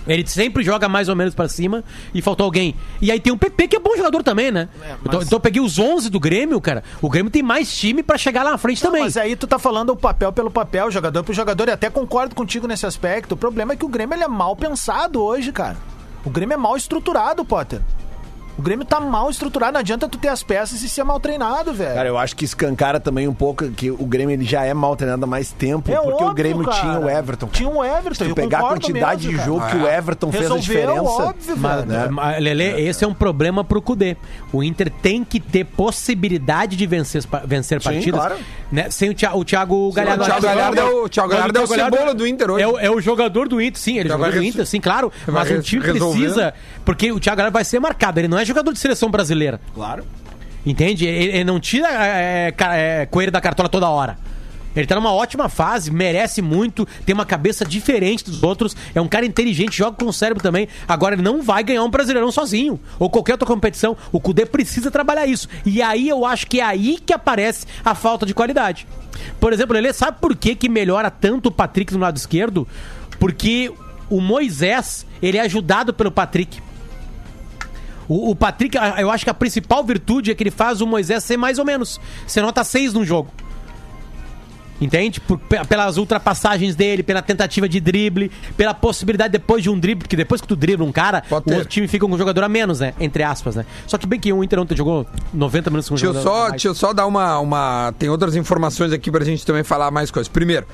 Ele sempre joga mais ou menos pra cima e faltou alguém. E aí tem o PP, que é bom jogador também, né? então, então eu peguei os 11 do Grêmio, cara. O Grêmio tem mais time pra chegar lá na frente também. Mas aí tu tá falando o papel pelo papel, jogador pro jogador, e até concordo contigo nesse aspecto. O problema é que o Grêmio ele é mal pensado hoje, cara. O Grêmio é mal estruturado, Potter. O Grêmio tá mal estruturado, não adianta tu ter as peças e ser mal treinado, velho. Cara, eu acho que escancara também um pouco que o Grêmio ele já é mal treinado há mais tempo, É porque o óbvio, Grêmio cara. tinha o Everton. Tinha o Everton, Se tu eu pegar a quantidade mesmo, de cara. jogo que o Everton fez a Resolveu, diferença. óbvio, Mas, velho. né? mas, Lelê, esse é um problema pro Cudê. O Inter tem que ter possibilidade de vencer, vencer Sim, partidas. claro. Né? Sem o, Thia- o Thiago Galhardo. o Thiago Galhardo é o- o Thiago Galhardo é o cebola do Inter hoje. É o, é o jogador do Inter, sim, ele é jogador do Inter, sim, claro. Mas o time resolver. precisa. Porque o Thiago Galhardo vai ser marcado. Ele não é jogador de seleção brasileira. Claro. Entende? Ele, ele não tira é, ca- é, coelho da cartola toda hora. Ele tá numa ótima fase, merece muito, tem uma cabeça diferente dos outros, é um cara inteligente, joga com o cérebro também. Agora ele não vai ganhar um brasileirão sozinho, ou qualquer outra competição. O Cudê precisa trabalhar isso. E aí eu acho que é aí que aparece a falta de qualidade. Por exemplo, ele sabe por que, que melhora tanto o Patrick no lado esquerdo? Porque o Moisés, ele é ajudado pelo Patrick. O, o Patrick, eu acho que a principal virtude é que ele faz o Moisés ser mais ou menos. Você nota seis num jogo. Entende? Por- pe- pelas ultrapassagens dele, pela tentativa de drible, pela possibilidade depois de um drible, porque depois que tu dribla um cara, Pode o ter. outro time fica com um jogador a menos, né? Entre aspas, né? Só que bem que o Inter ontem jogou 90 minutos com um Deixa jogador só, deixa eu só dar uma, uma. Tem outras informações aqui pra gente também falar mais coisas. Primeiro,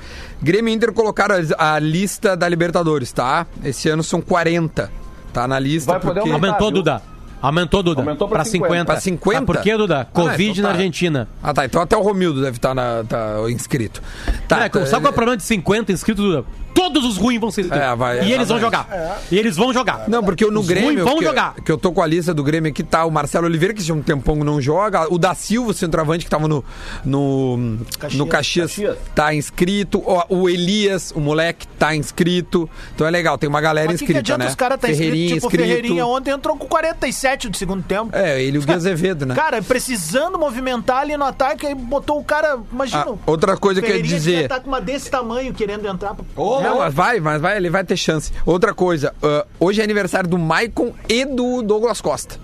Grêmio e Inter colocaram a, a lista da Libertadores, tá? Esse ano são 40. Tá na lista. Vai poder porque... aumentar. Aumentou, viu? Duda. Aumentou, Duda. Aumentou pra 50. Pra 50? Ah, por que, Duda? Covid então na tá. Argentina. Ah, tá. Então até o Romildo deve estar na, tá inscrito. Tá, é, tá, sabe qual é o problema de 50 inscritos, Duda? Todos os ruins vão ser. É, vai, e eles vão jogar. E eles vão jogar. Não, porque eu no Os Grêmio. ruins vão que, jogar. Que eu tô com a lista do Grêmio aqui, tá o Marcelo Oliveira, que já um tempão não joga. O da Silva, o centroavante, que tava no. No Caxias, no Caxias, Caxias. tá inscrito. Ó, O Elias, o moleque, tá inscrito. Então é legal, tem uma galera Mas que, que inscrita, adianta né? os caras tá inscrito? Ferreirinha Tipo, o Ferreirinha ontem entrou com 47 do segundo tempo. É, ele e o Gui Azevedo, né? Cara, precisando movimentar ali no ataque, aí botou o cara. Imagina. Ah, outra coisa que eu ia dizer. tá com uma desse tamanho querendo entrar. pra- Não, mas vai, mas vai, ele vai ter chance. Outra coisa, ah, hoje é aniversário do Maicon e do Douglas Costa.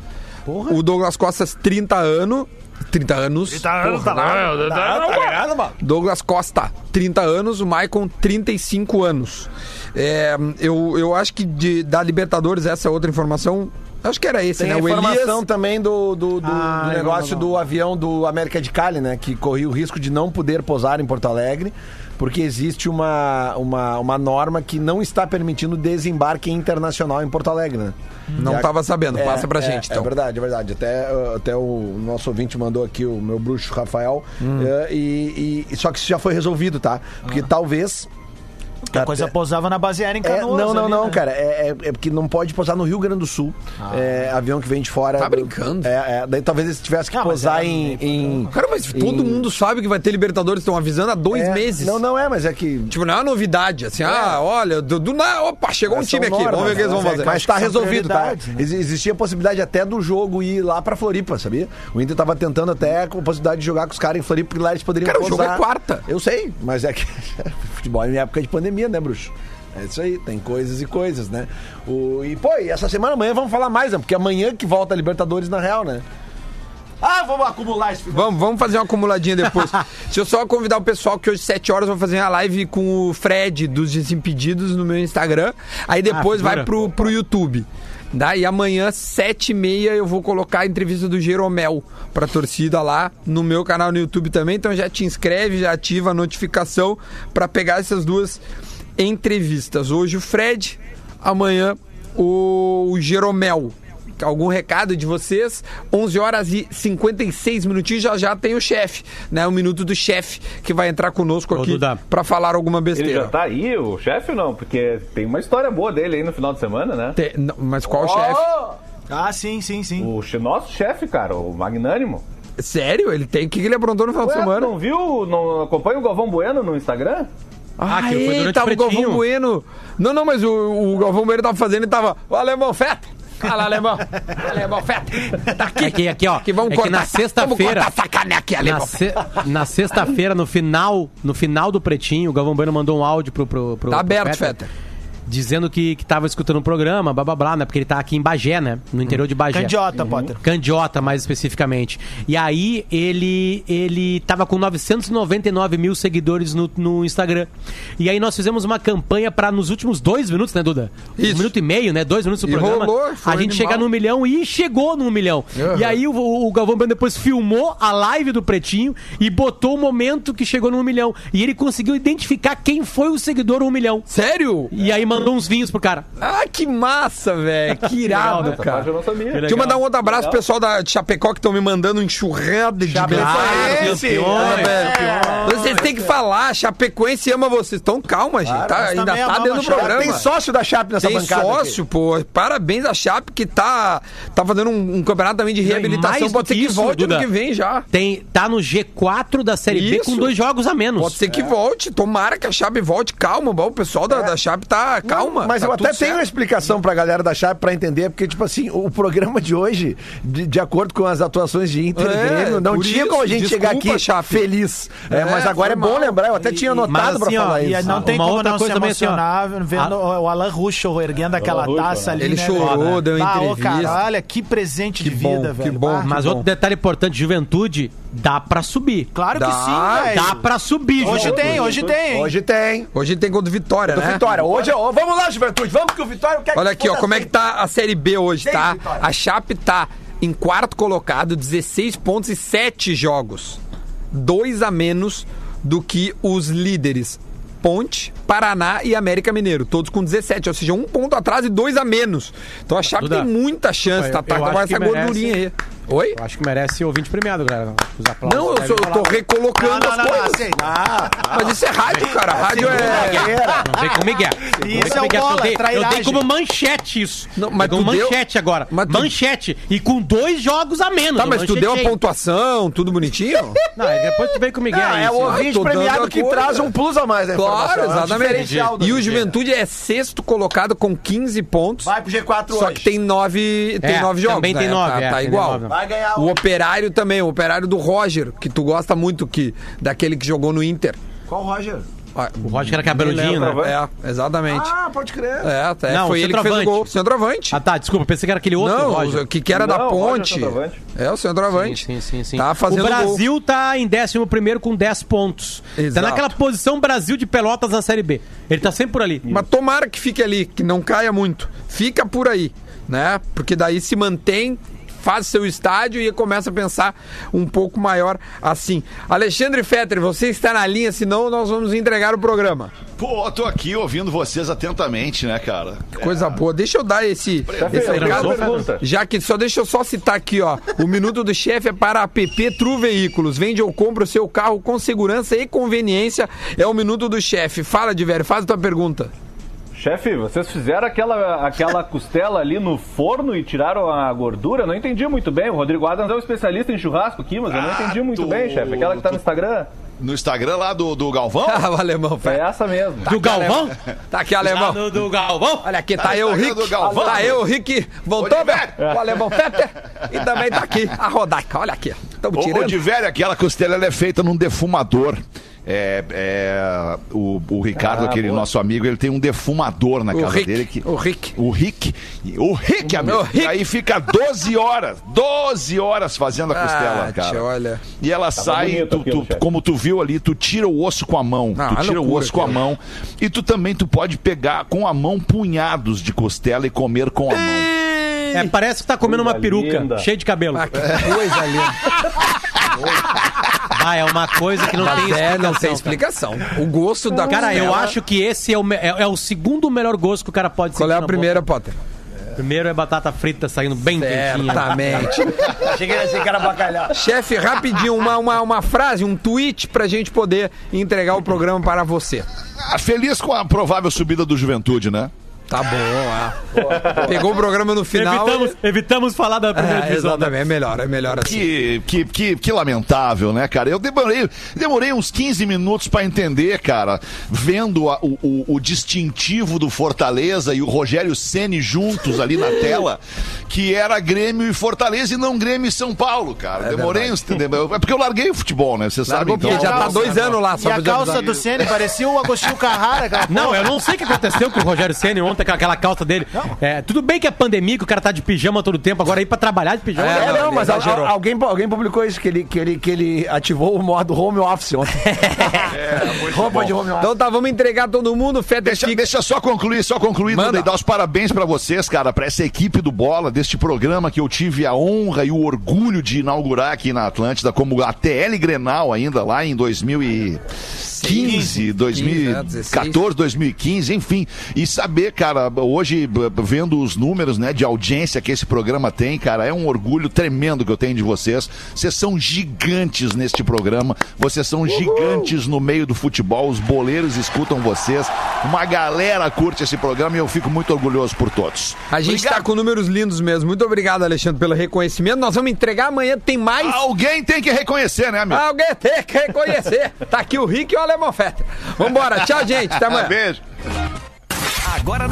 O Douglas Costa, 30 anos. 30 anos. 30 anos, tá lá. Douglas Costa, 30 anos, o Maicon, 35 anos. É, eu, eu acho que de- da Libertadores, essa é outra informação. Acho que era esse, Tem né? a O informação Elias. também do, do, do- Ah, do negócio não, não. do avião do América de Cali, né? Que corria o risco de não poder pousar em Porto Alegre, porque existe uma, uma, uma norma que não está permitindo desembarque internacional em Porto Alegre, né? Não E a- tava sabendo, É, passa pra é, gente, então. É verdade, é verdade. Até, até o nosso ouvinte mandou aqui, o meu bruxo Rafael, Hum. uh, e, e- só que isso já foi resolvido, tá? Porque talvez. A coisa pousava na base aérea em É, Canoas. não, não, ali, não, né? cara. É, é- é porque não pode pousar no Rio Grande do Sul. É, avião que vem de fora. Tá do- brincando? É, é, daí talvez eles tivessem que Ah, pousar é- em, em- Cara, mas todo em- mundo sabe que vai ter Libertadores, estão avisando há dois é, meses. Não, não é, mas é que. Tipo, não é uma novidade, assim, ah, olha, do, do nada, opa, chegou um time aqui, vamos ver o que eles vão mas é- fazer. Mas tá resolvido, tá? né? Ex- Existia a possibilidade até do jogo ir lá pra Floripa, sabia? O Inter tava tentando até com a possibilidade de jogar com os caras em Floripa, porque lá eles poderiam Cara, o jogo pousar. é quarta. Eu sei, mas é que futebol é em época de pandemia, né, bruxo? É isso aí, tem coisas e coisas, né? O, e, pô, e essa semana amanhã vamos falar mais, né? Porque amanhã que volta a Libertadores na Real, né? Ah, vamos acumular esse final. Vamos, vamos fazer uma acumuladinha depois. Deixa eu só convidar o pessoal que hoje, 7 horas, eu vou fazer uma live com o Fred dos Desimpedidos no meu Instagram. Aí depois figura. vai pro, pro YouTube. Daí amanhã, 7 e meia, eu vou colocar a entrevista do Jeromel pra torcida lá no meu canal no YouTube também. Então já te inscreve, já ativa a notificação pra pegar essas duas entrevistas. Hoje o Fred, amanhã o, Jeromel. Algum recado de vocês? 11 horas e 56 minutinhos, já já tem o chefe, né? O minuto do chefe que vai entrar conosco Ô, aqui pra falar alguma Ele besteira. já tá aí, o chefe ou não? Porque tem uma história boa dele aí no final de semana, né? Te- não, mas qual chefe? Ah, sim, sim, sim. O nosso chefe, cara, o Magnânimo. Sério? Ele tem. O que ele aprontou no final de Ué, semana? não viu? Não acompanha o Galvão Bueno no Instagram? Ah, que foi durante tava o o Galvão. Bueno. Não, não, mas o, o Galvão Bueno tava fazendo e tava. O alemão feta. Fala, alemão. alemão feta. Tá aqui. É que aqui, ó, Que vamos é que cortar na essa- Vamos sexta-feira- cortar essa caneca aqui, Na, alemão. se- na sexta-feira, no final, no final do Pretinho, o Galvão Bueno mandou um áudio pro, pro, pro Tá pro aberto, Fetter, Feta. Dizendo que, que tava escutando o programa, blá blá blá, né? Porque ele tá aqui em Bagé, né? No interior de Bagé. Candiota, Potter. Candiota, mais especificamente. E aí, ele ele tava com 999 mil seguidores no, no Instagram. E aí, nós fizemos uma campanha pra, nos últimos dois minutos, né, Duda? Isso. Um minuto e meio, né? Dois minutos do E programa. rolou, foi a gente animal. chegar no milhão e chegou no milhão. Uhum. E aí, o, o Galvão Bueno depois filmou a live do Pretinho e botou o momento que chegou no um milhão. E ele conseguiu identificar quem foi o seguidor um milhão. Sério? E aí mandou uns vinhos pro cara. Ah, que massa, velho. Que irado, parte eu cara. não sabia. Deixa eu mandar um outro abraço pro pessoal da de Chapecó que estão me mandando um enxurrada de Chapecoense, campeões, É, velho. Vocês têm que falar, Chapecoense ama vocês. Então calma, gente. Tá- ainda tá dentro do programa. Tem sócio da Chape nessa Tem bancada. sócio, aqui. pô. Parabéns a Chape que tá, tá fazendo um, um campeonato também de reabilitação. Pode ser que que isso, volte Duda. ano que vem já. Tem, tá no G4 da Série B Isso. com dois jogos a menos. Pode ser que volte. Tomara que a Chape volte. Calma, bom, o pessoal da, da Chape tá calma. Mas tá eu até tudo tenho uma certo. explicação pra galera da Chape pra entender, porque, tipo assim, o programa de hoje, de, de acordo com as atuações de Inter e É, Grêmio, não tinha isso, como a gente chegar desculpa, aqui Chape. feliz. É, É, mas agora é bom lembrar, eu até tinha mas anotado pra assim, ó, falar E isso. não tem Uma como outra não coisa se assim, ó. emocionar vendo Ah. o Alan Ruschel erguendo aquela taça né? ali. Ele né, chorou, deu Bah, entrevista. cara, olha que presente Que de bom, vida, que velho. bom. Bah, Mas bom. outro detalhe importante, juventude, dá pra subir. Claro que sim, velho. Dá pra subir, Hoje tem, hoje tem. hein? Hoje tem. Hoje tem gol do Vitória, Do né? Vitória. Hoje, ó, vamos lá, juventude. Vamos que o Vitória quer Olha aqui, ó, como é que tá a Série B hoje, Seis tá? A Chape tá em quarto colocado, 16 pontos e 7 jogos. Dois a menos do que os líderes. Ponte, Paraná e América Mineiro, todos com 17, ou seja, um ponto atrás e dois a menos. Então a Chape Duda, tem muita chance, tá? Tá com essa merece- gordurinha aí. Oi? Eu acho que merece ouvinte premiado, galera. Os aplausos Não, eu, sou, eu tô recolocando as coisas. assim, Mas isso é rádio, cara. Rádio é. Não vem com Miguel. Isso com é o bola, eu, dei, eu dei como manchete isso. Não, mas como tu deu- manchete agora. mas tu- Manchete. E com dois jogos a menos. Tá, mas tu deu a pontuação, tudo bonitinho? Não, e depois tu vem com o Miguel. Ah, é o ouvinte premiado que coisa. traz um plus a mais, né? Claro, exatamente. E o Juventude é sexto colocado com 15 pontos. Vai pro G4 Só hoje. que tem nove, tem É, nove jogos. também né? tem nove, Tá, é, tá igual. Vai ganhar O o... operário também, o operário do Roger, que tu gosta muito que, daquele que jogou no Inter. Qual Roger? Ah, O Roger era cabeludinho, né? É, exatamente. Ah, pode crer. É, até Não, foi ele que fez o centroavante. gol. Centroavante. Ah, tá, desculpa, pensei que era aquele outro Não, Roger. o que, que era da Não, Roger ponte. centroavante. É, o centroavante. Sim, sim, sim, sim. Tá fazendo o gol. Brasil tá em 11 com 10 pontos. Exato. Tá naquela posição Brasil de Pelotas na Série B. Ele tá sempre por ali. Mas tomara que fique ali, que não caia muito. Fica por aí, né? Porque daí se mantém, faz seu estádio e começa a pensar um pouco maior assim. Alexandre Fetter, você está na linha, senão nós vamos entregar o programa. Pô, tô aqui ouvindo vocês atentamente, né, cara? Coisa boa. Deixa eu dar esse, esse Fetter, recado. pergunta. Já que só deixa eu só citar aqui, ó. O minuto do chefe é para a PP Tru Veículos. Vende ou compra o seu carro com segurança e conveniência. É o minuto do chefe. Fala de velho, faz a tua pergunta. Chefe, vocês fizeram aquela, aquela costela ali no forno e tiraram a gordura? Não entendi muito bem. O Rodrigo Adams é um especialista em churrasco aqui, mas eu não Ah, entendi muito bem, chefe. Aquela que tá no Instagram? No Instagram lá do, do Galvão? Ah, o alemão, É essa mesmo. Do Galvão? Tá aqui, alemão. do, do Galvão? Olha aqui, Tá tá, eu, Rick. do Galvão. Tá eu, Rick. Voltou? Diver. O alemão Fetter. E também tá aqui a Rodaica. Olha aqui. Estamos ô, tirando. de velho, aquela costela ela é feita num defumador. É, é, o, o Ricardo, Ah, aquele boa. nosso amigo, ele tem um defumador na O casa Rick, dele. Que, o Rick. O Rick. O Rick, amigo. O Rick. E aí fica 12 horas, 12 horas fazendo a costela, Ah, cara. tia, olha. E ela sai, bonito tu- aquilo, tu- como tu viu ali, tu tira o osso com a mão. Ah, tu tira o osso com a mão. E tu também tu pode pegar com a mão punhados de costela e comer com a mão. É, parece que tá comendo uma Coisa peruca, linda. cheia de cabelo. Ah, que coisa linda. Ah, é uma coisa que não tem explicação. é, não tem cara. explicação. O gosto da Cara, eu costela- acho que esse é o, me- é, é o segundo melhor gosto que o cara pode Qual sentir é a na primeira, boca. Potter? Primeiro é batata frita saindo bem quentinha. Certamente. Que, achei que era bacalhau. Chefe, rapidinho, uma, uma, uma frase, um tweet pra gente poder entregar o programa para você. Ah, Feliz com a provável subida do Juventude, né? Tá bom, ah. Pegou o programa no final. Evitamos, evitamos falar da primeira É, divisão. né? exatamente, é melhor, é melhor assim. Que, que, que, que lamentável, né, cara? Eu demorei, demorei uns 15 minutos pra entender, cara, vendo a- o, o, o distintivo do Fortaleza e o Rogério Ceni juntos ali na tela, que era Grêmio e Fortaleza e não Grêmio e São Paulo, cara. demorei uns. É porque eu larguei o futebol, né? Você sabe. Largou porque já tá dois anos lá, E só a pra calça do Ceni parecia o Agostinho Carrara, cara. Não, eu não sei o que aconteceu com o Rogério Senna ontem com aquela calça dele. É, tudo bem que é pandemia, que o cara tá de pijama todo tempo, agora ir pra trabalhar de pijama. É, É, não, mas al- alguém, alguém publicou isso, que ele, que, ele, que ele ativou o modo home office ontem. Roupa de home office. Então tá, vamos entregar todo mundo. Fetter Deixa, fica- deixa só concluir, só concluir. Duda, e dar os parabéns pra vocês, cara, pra essa equipe do Bola, deste programa que eu tive a honra e o orgulho de inaugurar aqui na Atlântida, como a TL Grenal ainda lá em 2015, 2014, 2015, enfim. E saber, cara, hoje, b- b- vendo os números, né, de audiência que esse programa tem, cara, é um orgulho tremendo que eu tenho de vocês. Vocês são gigantes neste programa, vocês são gigantes no meio do futebol, os boleiros escutam vocês, uma galera curte esse programa e eu fico muito orgulhoso por todos. A gente Obrigado. tá com números lindos mesmo. Muito obrigado, Alexandre, pelo reconhecimento. Nós vamos entregar amanhã, tem mais. Alguém tem que reconhecer, né, amigo? Alguém tem que reconhecer. Tá aqui o Rick e o Alemão Fetter. Vambora, tchau, gente. Até amanhã. Beijo. Agora